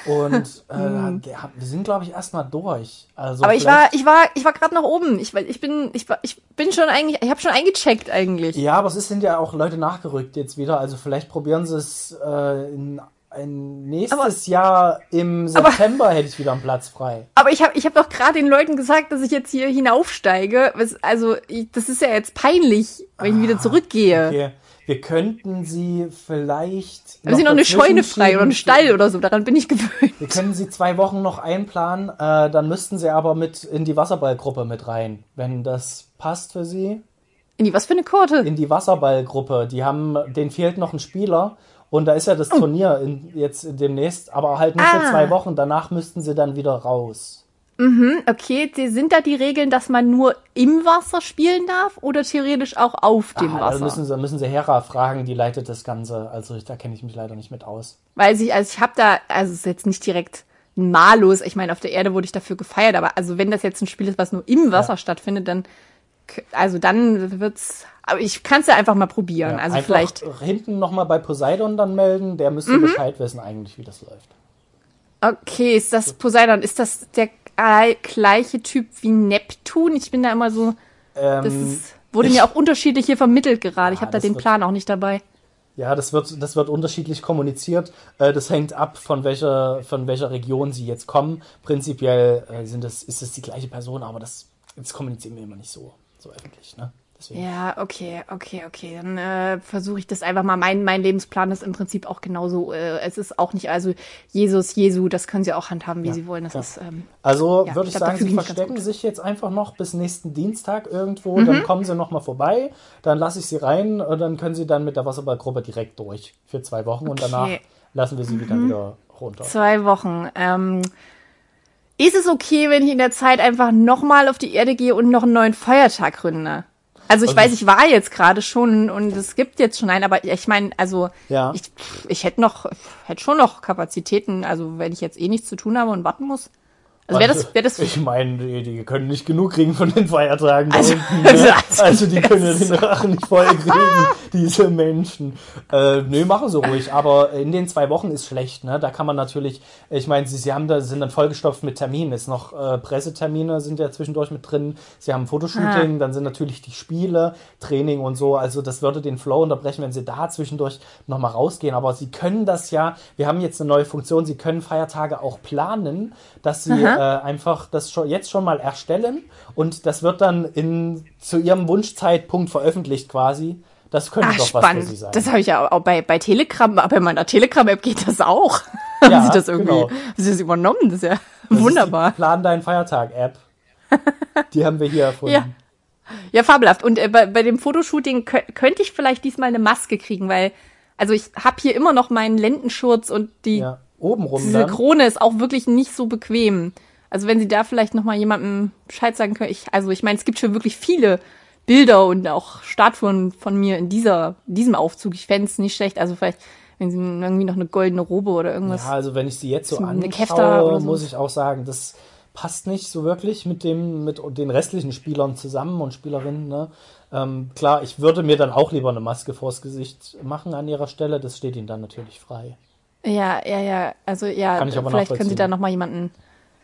und äh, der, wir sind, glaube ich, erstmal durch. Also Mhm. Aber ich war, ich war, ich war gerade noch oben. Ich, ich bin, ich war, ich bin schon eigentlich, ich habe schon eingecheckt eigentlich. Ja, aber es sind ja auch Leute nachgerückt jetzt wieder. Also vielleicht probieren sie es äh, in ein nächstes Jahr im September hätte ich wieder einen Platz frei. Aber ich habe, ich habe doch gerade den Leuten gesagt, dass ich jetzt hier hinaufsteige. Also ich, das ist ja jetzt peinlich, wenn ich wieder zurückgehe. Okay. wir könnten sie vielleicht. Haben sie noch eine Scheune frei oder einen Stall oder so? Daran bin ich gewöhnt. Wir können sie zwei Wochen noch einplanen, äh, dann müssten sie aber mit in die Wasserballgruppe mit rein, wenn das passt für sie. In die was für eine Korte? In die Wasserballgruppe. Die haben, denen fehlt noch ein Spieler. Und da ist ja das Turnier in, jetzt demnächst, aber halt nur für Oh. Ah. zwei Wochen. Danach müssten sie dann wieder raus. Okay, die- sind da die Regeln, dass man nur im Wasser spielen darf oder theoretisch auch auf dem Ah, da Wasser? müssen sie, müssen sie Hera fragen, die leitet das Ganze. Also da kenne ich mich leider nicht mit aus. Weil ich, also ich habe da, also es ist jetzt nicht direkt ein Malus. Ich meine, auf der Erde wurde ich dafür gefeiert, aber also wenn das jetzt ein Spiel ist, was nur im Wasser Ja. stattfindet, dann, also dann wird's, aber ich kann es ja einfach mal probieren. Ja, also vielleicht, Mhm. hinten nochmal bei Poseidon dann melden. Der müsste Bescheid wissen eigentlich, wie das läuft. okay, ist das Poseidon, ist das der gleiche Typ wie Neptun? Ich bin da immer so, das Ähm, ist, wurde ich- mir auch unterschiedlich hier vermittelt gerade. ich habe da das den wird- Plan auch nicht dabei. Ja, das wird, das wird unterschiedlich kommuniziert. Äh, das hängt ab, von welcher, von welcher Region sie jetzt kommen. Prinzipiell äh, sind das, ist es die gleiche Person, aber das, das kommunizieren wir immer nicht so, so öffentlich. Ne? Deswegen. Ja, okay, okay, okay. Dann äh, versuche ich das einfach mal. Mein, mein Lebensplan ist im Prinzip auch genauso. Äh, es ist auch nicht, also Jesus, Jesu, das können sie auch handhaben, wie Ja, sie wollen. Das ist, ähm, Also Ja, würde ich ich sagen, sie verstecken sich jetzt einfach noch bis nächsten Dienstag irgendwo. Mhm. Dann kommen sie nochmal vorbei. Dann lasse ich sie rein und dann können sie dann mit der Wasserballgruppe direkt durch für zwei Wochen und Okay. Mhm. danach lassen wir sie wieder, wieder runter. zwei Wochen. Ähm, ist es okay, wenn ich in der Zeit einfach nochmal auf die Erde gehe und noch einen neuen Feiertag gründe? Also ich Also- weiß, ich war jetzt gerade schon und es gibt jetzt schon einen, aber ich meine, also Ja. ich, ich hätte noch, hätte schon noch Kapazitäten, also wenn ich jetzt eh nichts zu tun habe und warten muss. Also wäre das, wäre das, Ich meine, die, die können nicht genug kriegen von den Feiertagen. da Also- unten, ne? also- also die können den Rachen nicht voll kriegen, diese Menschen. Äh, nö, machen sie ruhig. Aber in den zwei Wochen ist schlecht. Ne? Da kann man natürlich, ich meine, sie, sie haben da, sind dann vollgestopft mit Terminen. Ist noch äh, Pressetermine sind ja zwischendurch mit drin. Sie haben Fotoshooting, dann sind natürlich die Spiele, Training und so. Also das würde den Flow unterbrechen, wenn sie da zwischendurch nochmal rausgehen. Aber sie können das ja, wir haben jetzt eine neue Funktion, sie können Feiertage auch planen, dass sie äh, einfach das schon, jetzt schon mal erstellen und das wird dann in, zu ihrem Wunschzeitpunkt veröffentlicht quasi. Das könnte ach, doch was für sie spannend. sein. Das habe ich ja auch bei, bei Telegram, aber bei meiner Telegram-App geht das auch. Haben Ja, sie das irgendwie, genau. haben sie das übernommen? Das ist ja Das ist wunderbar. Die Plan deinen Feiertag-App. Die haben wir hier erfunden. Ja. Ja, fabelhaft. Und äh, bei, bei dem Fotoshooting kö könnte ich vielleicht diesmal eine Maske kriegen, weil, also ich habe hier immer noch meinen Lendenschurz und die Ja. Obenrum diese dann. Krone ist auch wirklich nicht so bequem. Also wenn Sie da vielleicht noch mal jemandem Bescheid sagen können, ich, also ich meine, es gibt schon wirklich viele Bilder und auch Statuen von mir in dieser, diesem Aufzug. Ich fände es nicht schlecht. Also vielleicht, wenn Sie irgendwie noch eine goldene Robe oder irgendwas. Ja, also wenn ich sie jetzt so anschaue, so. muss ich auch sagen, das passt nicht so wirklich mit dem, mit den restlichen Spielern zusammen und Spielerinnen. Ne? Ähm, klar, ich würde mir dann auch lieber eine Maske vors Gesicht machen an ihrer Stelle. Das steht ihnen dann natürlich frei. Ja, ja, ja. Also ja, vielleicht können Sie da noch mal jemanden.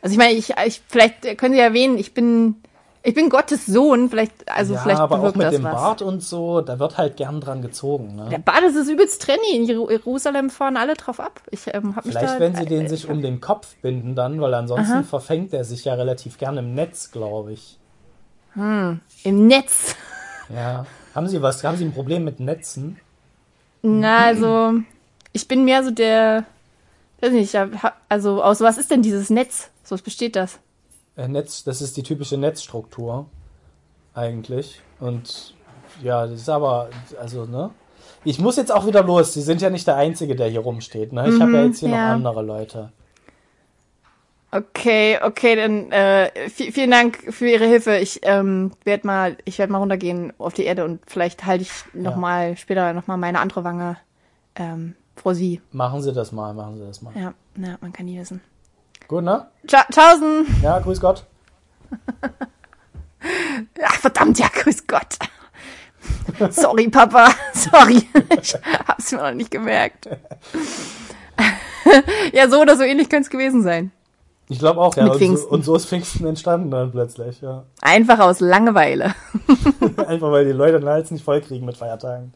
Also ich meine, ich, ich vielleicht können Sie erwähnen, ich bin ich bin Gottes Sohn, vielleicht also ja, vielleicht aber auch mit dem was. Bart und so, da wird halt gern dran gezogen. Ne? Der Bart das ist übelst trendy. In Jeru- Jerusalem fahren alle drauf ab. Ich ähm, hab mich Vielleicht, da, wenn sie den äh, sich um den Kopf binden dann, weil ansonsten verfängt er sich ja relativ gern im Netz, glaube ich. im Netz. Ja. Haben Sie was? Haben Sie ein Problem mit Netzen? Na, also ich bin mehr so der weiß nicht, also aus was ist denn dieses Netz? So was besteht das? Äh, Netz, das ist die typische Netzstruktur eigentlich. Und ja, das ist aber, also, ne? Ich muss jetzt auch wieder los. Sie sind ja nicht der Einzige, der hier rumsteht. Ne? Ich habe ja jetzt hier ja. noch andere Leute. Okay, okay, dann äh, vi- vielen Dank für Ihre Hilfe. Ich ähm, werde mal, ich werde mal runtergehen auf die Erde und vielleicht halte ich noch Ja. mal später noch mal meine andere Wange ähm, vor Sie. Machen Sie das mal, machen Sie das mal. Ja, na, man kann nie wissen. Gut, ne? Tschau, tschaußen. Ja, grüß Gott. Ach, verdammt, ja, grüß Gott. Sorry, Papa. Sorry. Ich hab's mir noch nicht gemerkt. ja, so oder so ähnlich könnte es gewesen sein. Ich glaube auch, ja. Mit Und so, und so ist Pfingsten entstanden dann plötzlich, ja. Einfach aus Langeweile. Einfach weil die Leute den Hals nicht voll kriegen mit Feiertagen.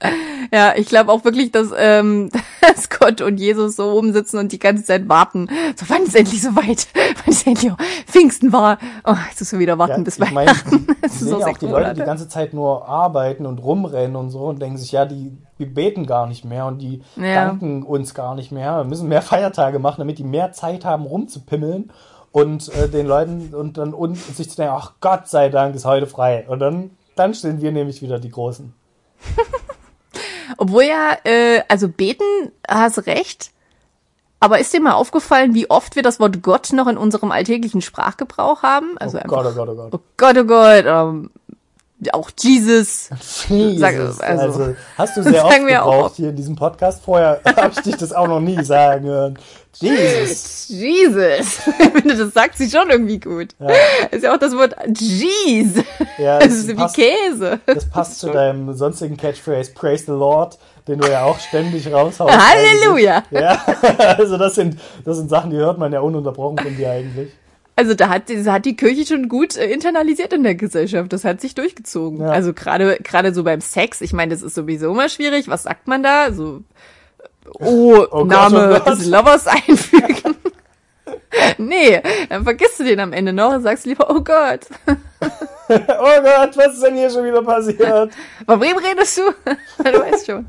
Ja, ich glaube auch wirklich, dass, ähm, dass Gott und Jesus so oben sitzen und die ganze Zeit warten. So, wann ist endlich so weit? Wann ist endlich Pfingsten war? Oh, jetzt wir wieder warten Ja, bis ich meine, Weihnachten. die, die ist so auch die Leute die Monate. ganze Zeit nur arbeiten und rumrennen und so und denken sich, ja, die, die beten gar nicht mehr und die Ja. danken uns gar nicht mehr. Wir müssen mehr Feiertage machen, damit die mehr Zeit haben, rumzupimmeln und äh, den Leuten und dann und sich zu denken, ach Gott sei Dank ist heute frei. Und dann, dann sind wir nämlich wieder die Großen. Obwohl ja, äh, also beten, hast recht. Aber ist dir mal aufgefallen, wie oft wir das Wort Gott noch in unserem alltäglichen Sprachgebrauch haben? Also oh einfach, Gott, oh Gott, oh Gott. oh Gott, oh Gott, ähm, auch Jesus. Jesus. Sag- also, also- hast du sehr oft gebraucht hier in diesem Podcast. Vorher habe ich dich das auch noch nie sagen hören. Jesus. Jesus. Ich finde, das sagt sie schon irgendwie gut. Ja. Ist ja auch das Wort Jeez. Ja, Das das ist wie passt- Käse. Das passt zu deinem sonstigen Catchphrase Praise the Lord, den du ja auch ständig raushaust. Halleluja. eigentlich. Ja, also das sind, das sind Sachen, die hört man ja ununterbrochen von dir eigentlich. Also da hat, das hat die Kirche schon gut äh, internalisiert in der Gesellschaft. Das hat sich durchgezogen. Ja. Also gerade gerade so beim Sex. Ich meine, das ist sowieso immer schwierig. Was sagt man da? So Oh, Oh Gott, Name oh Gott. des Lovers einfügen. nee, dann vergisst du den am Ende noch und sagst lieber, oh Gott, Oh Gott, was ist denn hier schon wieder passiert? von wem redest du? du weißt schon.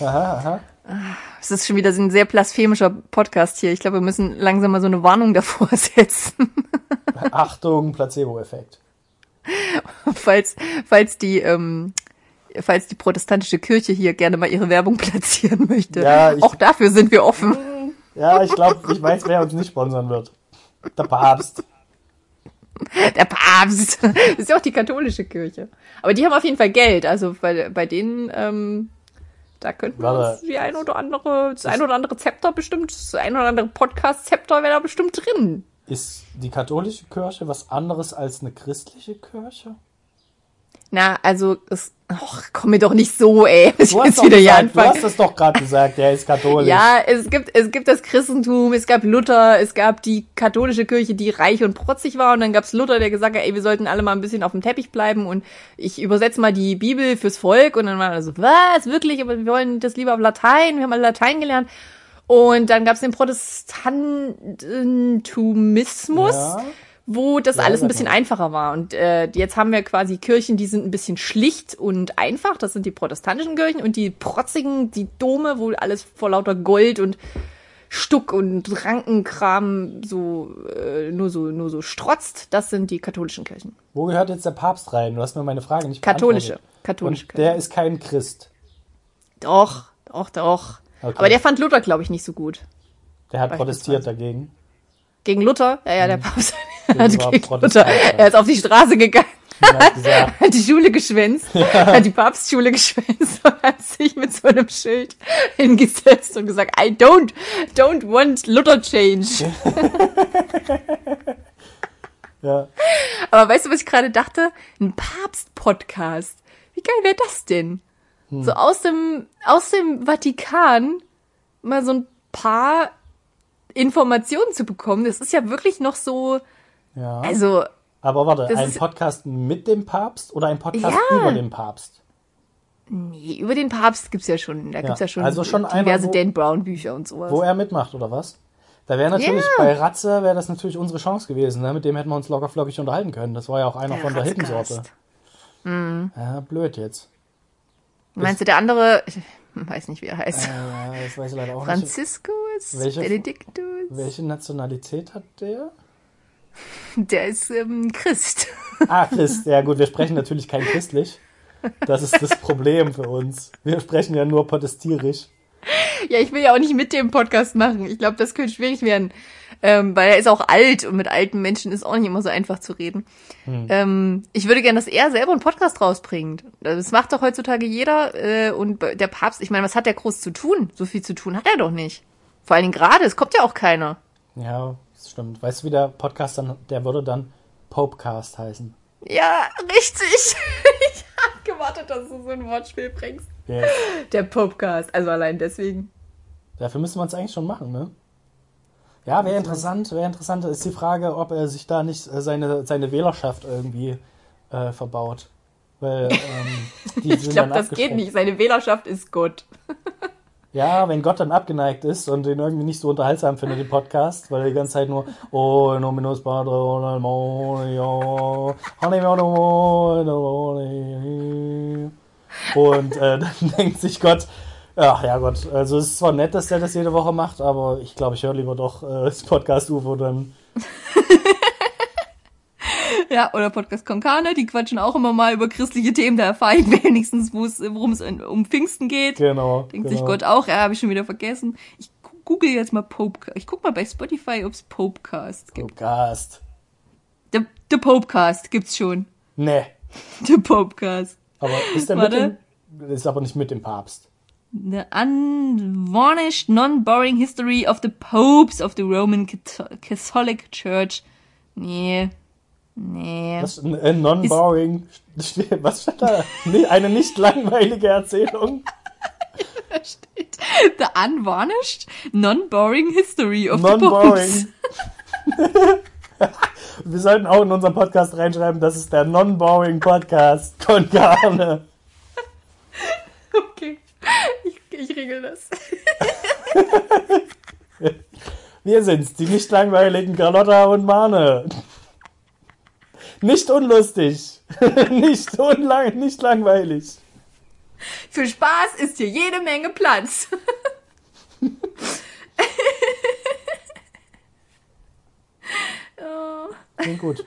Aha, aha. Es ist schon wieder so ein sehr blasphemischer Podcast hier. Ich glaube, wir müssen langsam mal so eine Warnung davor setzen. Achtung, Placebo-Effekt. falls, falls die, ähm, falls die protestantische Kirche hier gerne mal ihre Werbung platzieren möchte. Ja, ich- Auch dafür sind wir offen. Ja, ich glaube, ich weiß, wer uns nicht sponsern wird. Der Papst. Der Papst. Das ist ja auch die katholische Kirche. Aber die haben auf jeden Fall Geld. Also bei, bei denen, ähm, da könnten wir uns die ein oder andere, das ein oder andere Zepter bestimmt, das ein oder andere Podcast-Zepter wäre da bestimmt drin. Ist die katholische Kirche was anderes als eine christliche Kirche? Na, also, es, ach, komm mir doch nicht so, ey. Ich Du hast, wieder hier gesagt, du hast das doch gerade gesagt, der ist katholisch. Ja, es gibt, es gibt das Christentum, es gab Luther, es gab die katholische Kirche, die reich und protzig war und dann gab's Luther, der gesagt hat, ey, wir sollten alle mal ein bisschen auf dem Teppich bleiben und ich übersetze mal die Bibel fürs Volk und dann waren alle so, was, wirklich, aber wir wollen das lieber auf Latein, wir haben alle Latein gelernt und dann gab's den Protestantumismus. Ja. Wo das Ja, alles ein bisschen einfacher war. Und äh, jetzt haben wir quasi Kirchen, die sind ein bisschen schlicht und einfach. Das sind die protestantischen Kirchen und die protzigen, die Dome, wo alles vor lauter Gold und Stuck und Rankenkram so äh, nur so nur so strotzt. Das sind die katholischen Kirchen. Wo gehört jetzt der Papst rein? Du hast mir meine Frage nicht Katholische, katholische Und der ist kein Christ. Doch, doch, doch. Okay. Aber der fand Luther, glaube ich, nicht so gut. Der hat protestiert dagegen. Gegen Luther? Ja, ja, der Papst Gegen hat. Protestanten. Er ist auf die Straße gegangen. Hat die Schule geschwänzt, hat die Papstschule geschwänzt und hat sich mit so einem Schild hingesetzt und gesagt, I don't, don't want Luther change. ja, Aber weißt du, was ich gerade dachte? Ein Papst-Podcast. Wie geil wäre das denn? Hm. So aus dem, aus dem Vatikan mal so ein paar Informationen zu bekommen. Das ist ja wirklich noch so, ja. also, Aber warte, ein Podcast mit dem Papst oder ein Podcast Ja. über den Papst? nee, über den Papst gibt's ja schon, da gibt's ja schon, also schon diverse wo- Dan Brown Bücher und sowas. Wo er mitmacht, oder was? Da wäre natürlich Ja. bei Ratze wäre das natürlich unsere Chance gewesen. Ne? Mit dem hätten wir uns locker flockig unterhalten können. Das war ja auch einer Der von der. Hippensorte. Ja, blöd jetzt. Meinst du, der andere, ich weiß nicht, wie er heißt, Äh, das weiß ich leider auch nicht. Franziskus, Welche- Benediktus, Welche Nationalität hat der? Der ist ähm, Christ. Ah, Christ. Ja gut, wir sprechen natürlich kein christlich. Das ist das Problem für uns. Wir sprechen ja nur protestierisch. ja, ich will ja auch nicht mit dem Podcast machen. Ich glaube, das könnte schwierig werden, ähm, weil er ist auch alt und mit alten Menschen ist auch nicht immer so einfach zu reden. Hm. Ähm, ich würde gerne, dass er selber einen Podcast rausbringt. Das macht doch heutzutage jeder äh, und der Papst, ich meine, was hat der groß zu tun? So viel zu tun hat er doch nicht. Vor allen Dingen gerade, es kommt ja auch keiner. Ja, stimmt. Weißt du, wie der Podcast dann, der würde dann Popecast heißen. Ja, richtig. ich hab gewartet, dass du so ein Wortspiel bringst. Yes. Der Popcast, also allein deswegen. Dafür müssen wir es eigentlich schon machen, ne? Ja, wäre interessant, wäre interessant. Ist die Frage, ob er sich da nicht äh, seine, seine Wählerschaft irgendwie äh, verbaut. Weil ähm, Ich glaube, das geht nicht. Seine Wählerschaft ist Gott. Ja, wenn Gott dann abgeneigt ist und den irgendwie nicht so unterhaltsam findet, den Podcast, weil er die ganze Zeit nur Oh, padre, demonio, demonio. Und äh, dann denkt sich Gott, ach ja Gott, also es ist zwar nett, dass der das jede Woche macht, aber ich glaube, ich höre lieber doch äh, das Podcast UFO dann. Ja, oder Podcast Konkane, die quatschen auch immer mal über christliche Themen. Da erfahre ich wenigstens, worum es um Pfingsten geht. Genau. Denkt genau. sich Gott auch, ja, habe ich schon wieder vergessen. Ich google jetzt mal Popecast. Ich guck mal bei Spotify, ob es Popecast gibt. Podcast. Der, der Popecast gibt's schon. Nee. Der Popecast. Aber ist der mit Warte. dem, ist aber nicht mit dem Papst. The unvarnished, non-boring history of the popes of the Roman Catho- Catholic Church. Nee. Nee. Was, äh, non-boring, was steht da? Eine nicht langweilige Erzählung. Da steht The unvarnished, non-boring history of the popes. Non-boring. Wir sollten auch in unseren Podcast reinschreiben, das ist der Non-Boring Podcast von Garne. Okay. Ich, ich regel das. Wir sind's, die nicht langweiligen Carlotta und Mane. Nicht unlustig. nicht unlang, nicht langweilig. Für Spaß ist hier jede Menge Platz. Klingt gut.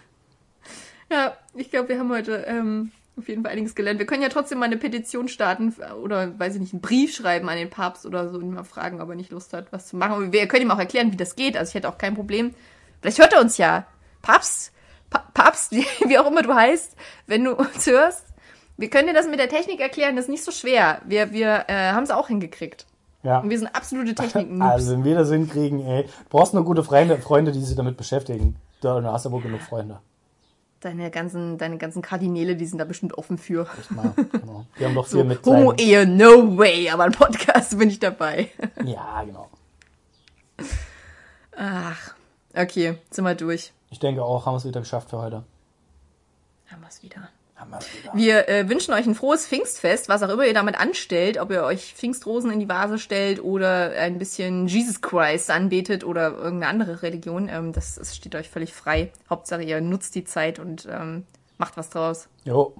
Ja, ich glaube, wir haben heute ähm, auf jeden Fall einiges gelernt. Wir können ja trotzdem mal eine Petition starten oder, weiß ich nicht, einen Brief schreiben an den Papst oder so und ihn mal fragen, ob er nicht Lust hat, was zu machen. Und wir können ihm auch erklären, wie das geht. Also ich hätte auch kein Problem. Vielleicht hört er uns ja. Papst, pa Papst, wie, auch immer du heißt, wenn du uns hörst. Wir können dir das mit der Technik erklären, das ist nicht so schwer. Wir, wir äh, haben es auch hingekriegt. Ja. Und wir sind absolute technik Also, wenn wir das hinkriegen, ey. Du brauchst nur gute Freunde, Freunde, die sich damit beschäftigen. Da hast du wohl genug Freunde. Deine ganzen, deine ganzen Kardinäle, die sind da bestimmt offen für. Echt mal. Genau. Die haben doch viel So, mit Homo-Ehe, no way, aber ein Podcast bin ich dabei. Ja, genau. Ach, okay, sind wir durch. Ich denke auch, haben wir es wieder geschafft für heute. Haben wir es wieder. Haben wir es wieder. Wir äh, wünschen euch ein frohes Pfingstfest, was auch immer ihr damit anstellt, ob ihr euch Pfingstrosen in die Vase stellt oder ein bisschen Jesus Christ anbetet oder irgendeine andere Religion. Ähm, das, das steht euch völlig frei. Hauptsache ihr nutzt die Zeit und ähm, macht was draus. Jo.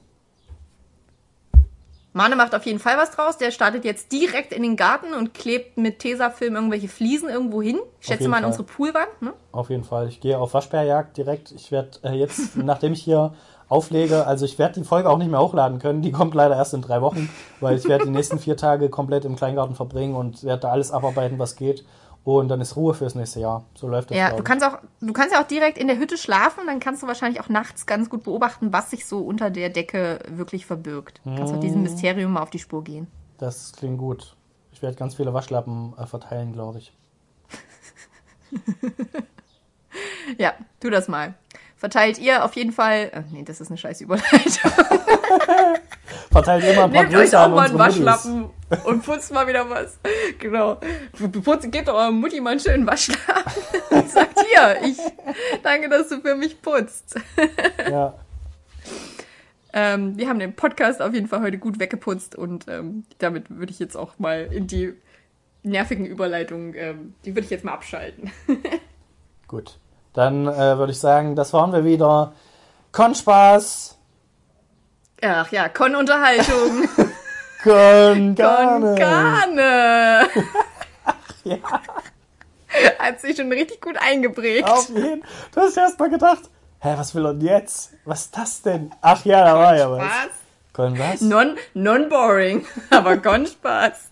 Mane macht auf jeden Fall was draus. Der startet jetzt direkt in den Garten und klebt mit Tesafilm irgendwelche Fliesen irgendwo hin. Ich schätze mal an Fall. unsere Poolwand. Ne? Auf jeden Fall. Ich gehe auf Waschbärjagd direkt. Ich werde äh, jetzt, nachdem ich hier auflege, also ich werde die Folge auch nicht mehr hochladen können. Die kommt leider erst in drei Wochen, weil ich werde die nächsten vier Tage komplett im Kleingarten verbringen und werde da alles abarbeiten, was geht. Und dann ist Ruhe fürs nächste Jahr. So läuft das. Ja, du kannst auch, du kannst ja auch direkt in der Hütte schlafen, dann kannst du wahrscheinlich auch nachts ganz gut beobachten, was sich so unter der Decke wirklich verbirgt. Du kannst auch Mm. diesem Mysterium mal auf die Spur gehen. Das klingt gut. Ich werde ganz viele Waschlappen äh, verteilen, glaube ich. Ja, tu das mal. Verteilt ihr auf jeden Fall. Äh, nee, das ist eine scheiß Überleitung. Verteilt immer ein paar Nehmt euch Grüße auch an mal einen unsere Muttis. Und putzt mal wieder was. Genau. Putzt, gebt eurer Mutti mal einen schönen Waschlappen. Und sagt hier, ich danke, dass du für mich putzt. Ja. Ähm, wir haben den Podcast auf jeden Fall heute gut weggeputzt und ähm, damit würde ich jetzt auch mal in die nervigen Überleitungen, ähm, die würde ich jetzt mal abschalten. Gut. Dann äh, würde ich sagen, das waren wir wieder. Kon Spaß. Ach ja, Con-Unterhaltung. Kon Garne. Con-Garne. Ja, Hat sich schon richtig gut eingeprägt. auf jeden Du hast erst mal gedacht, hä, was will er denn jetzt? Was ist das denn? Ach ja, da war ja was. Spaß. Kon was? Non, non-boring, aber Con-Spaß.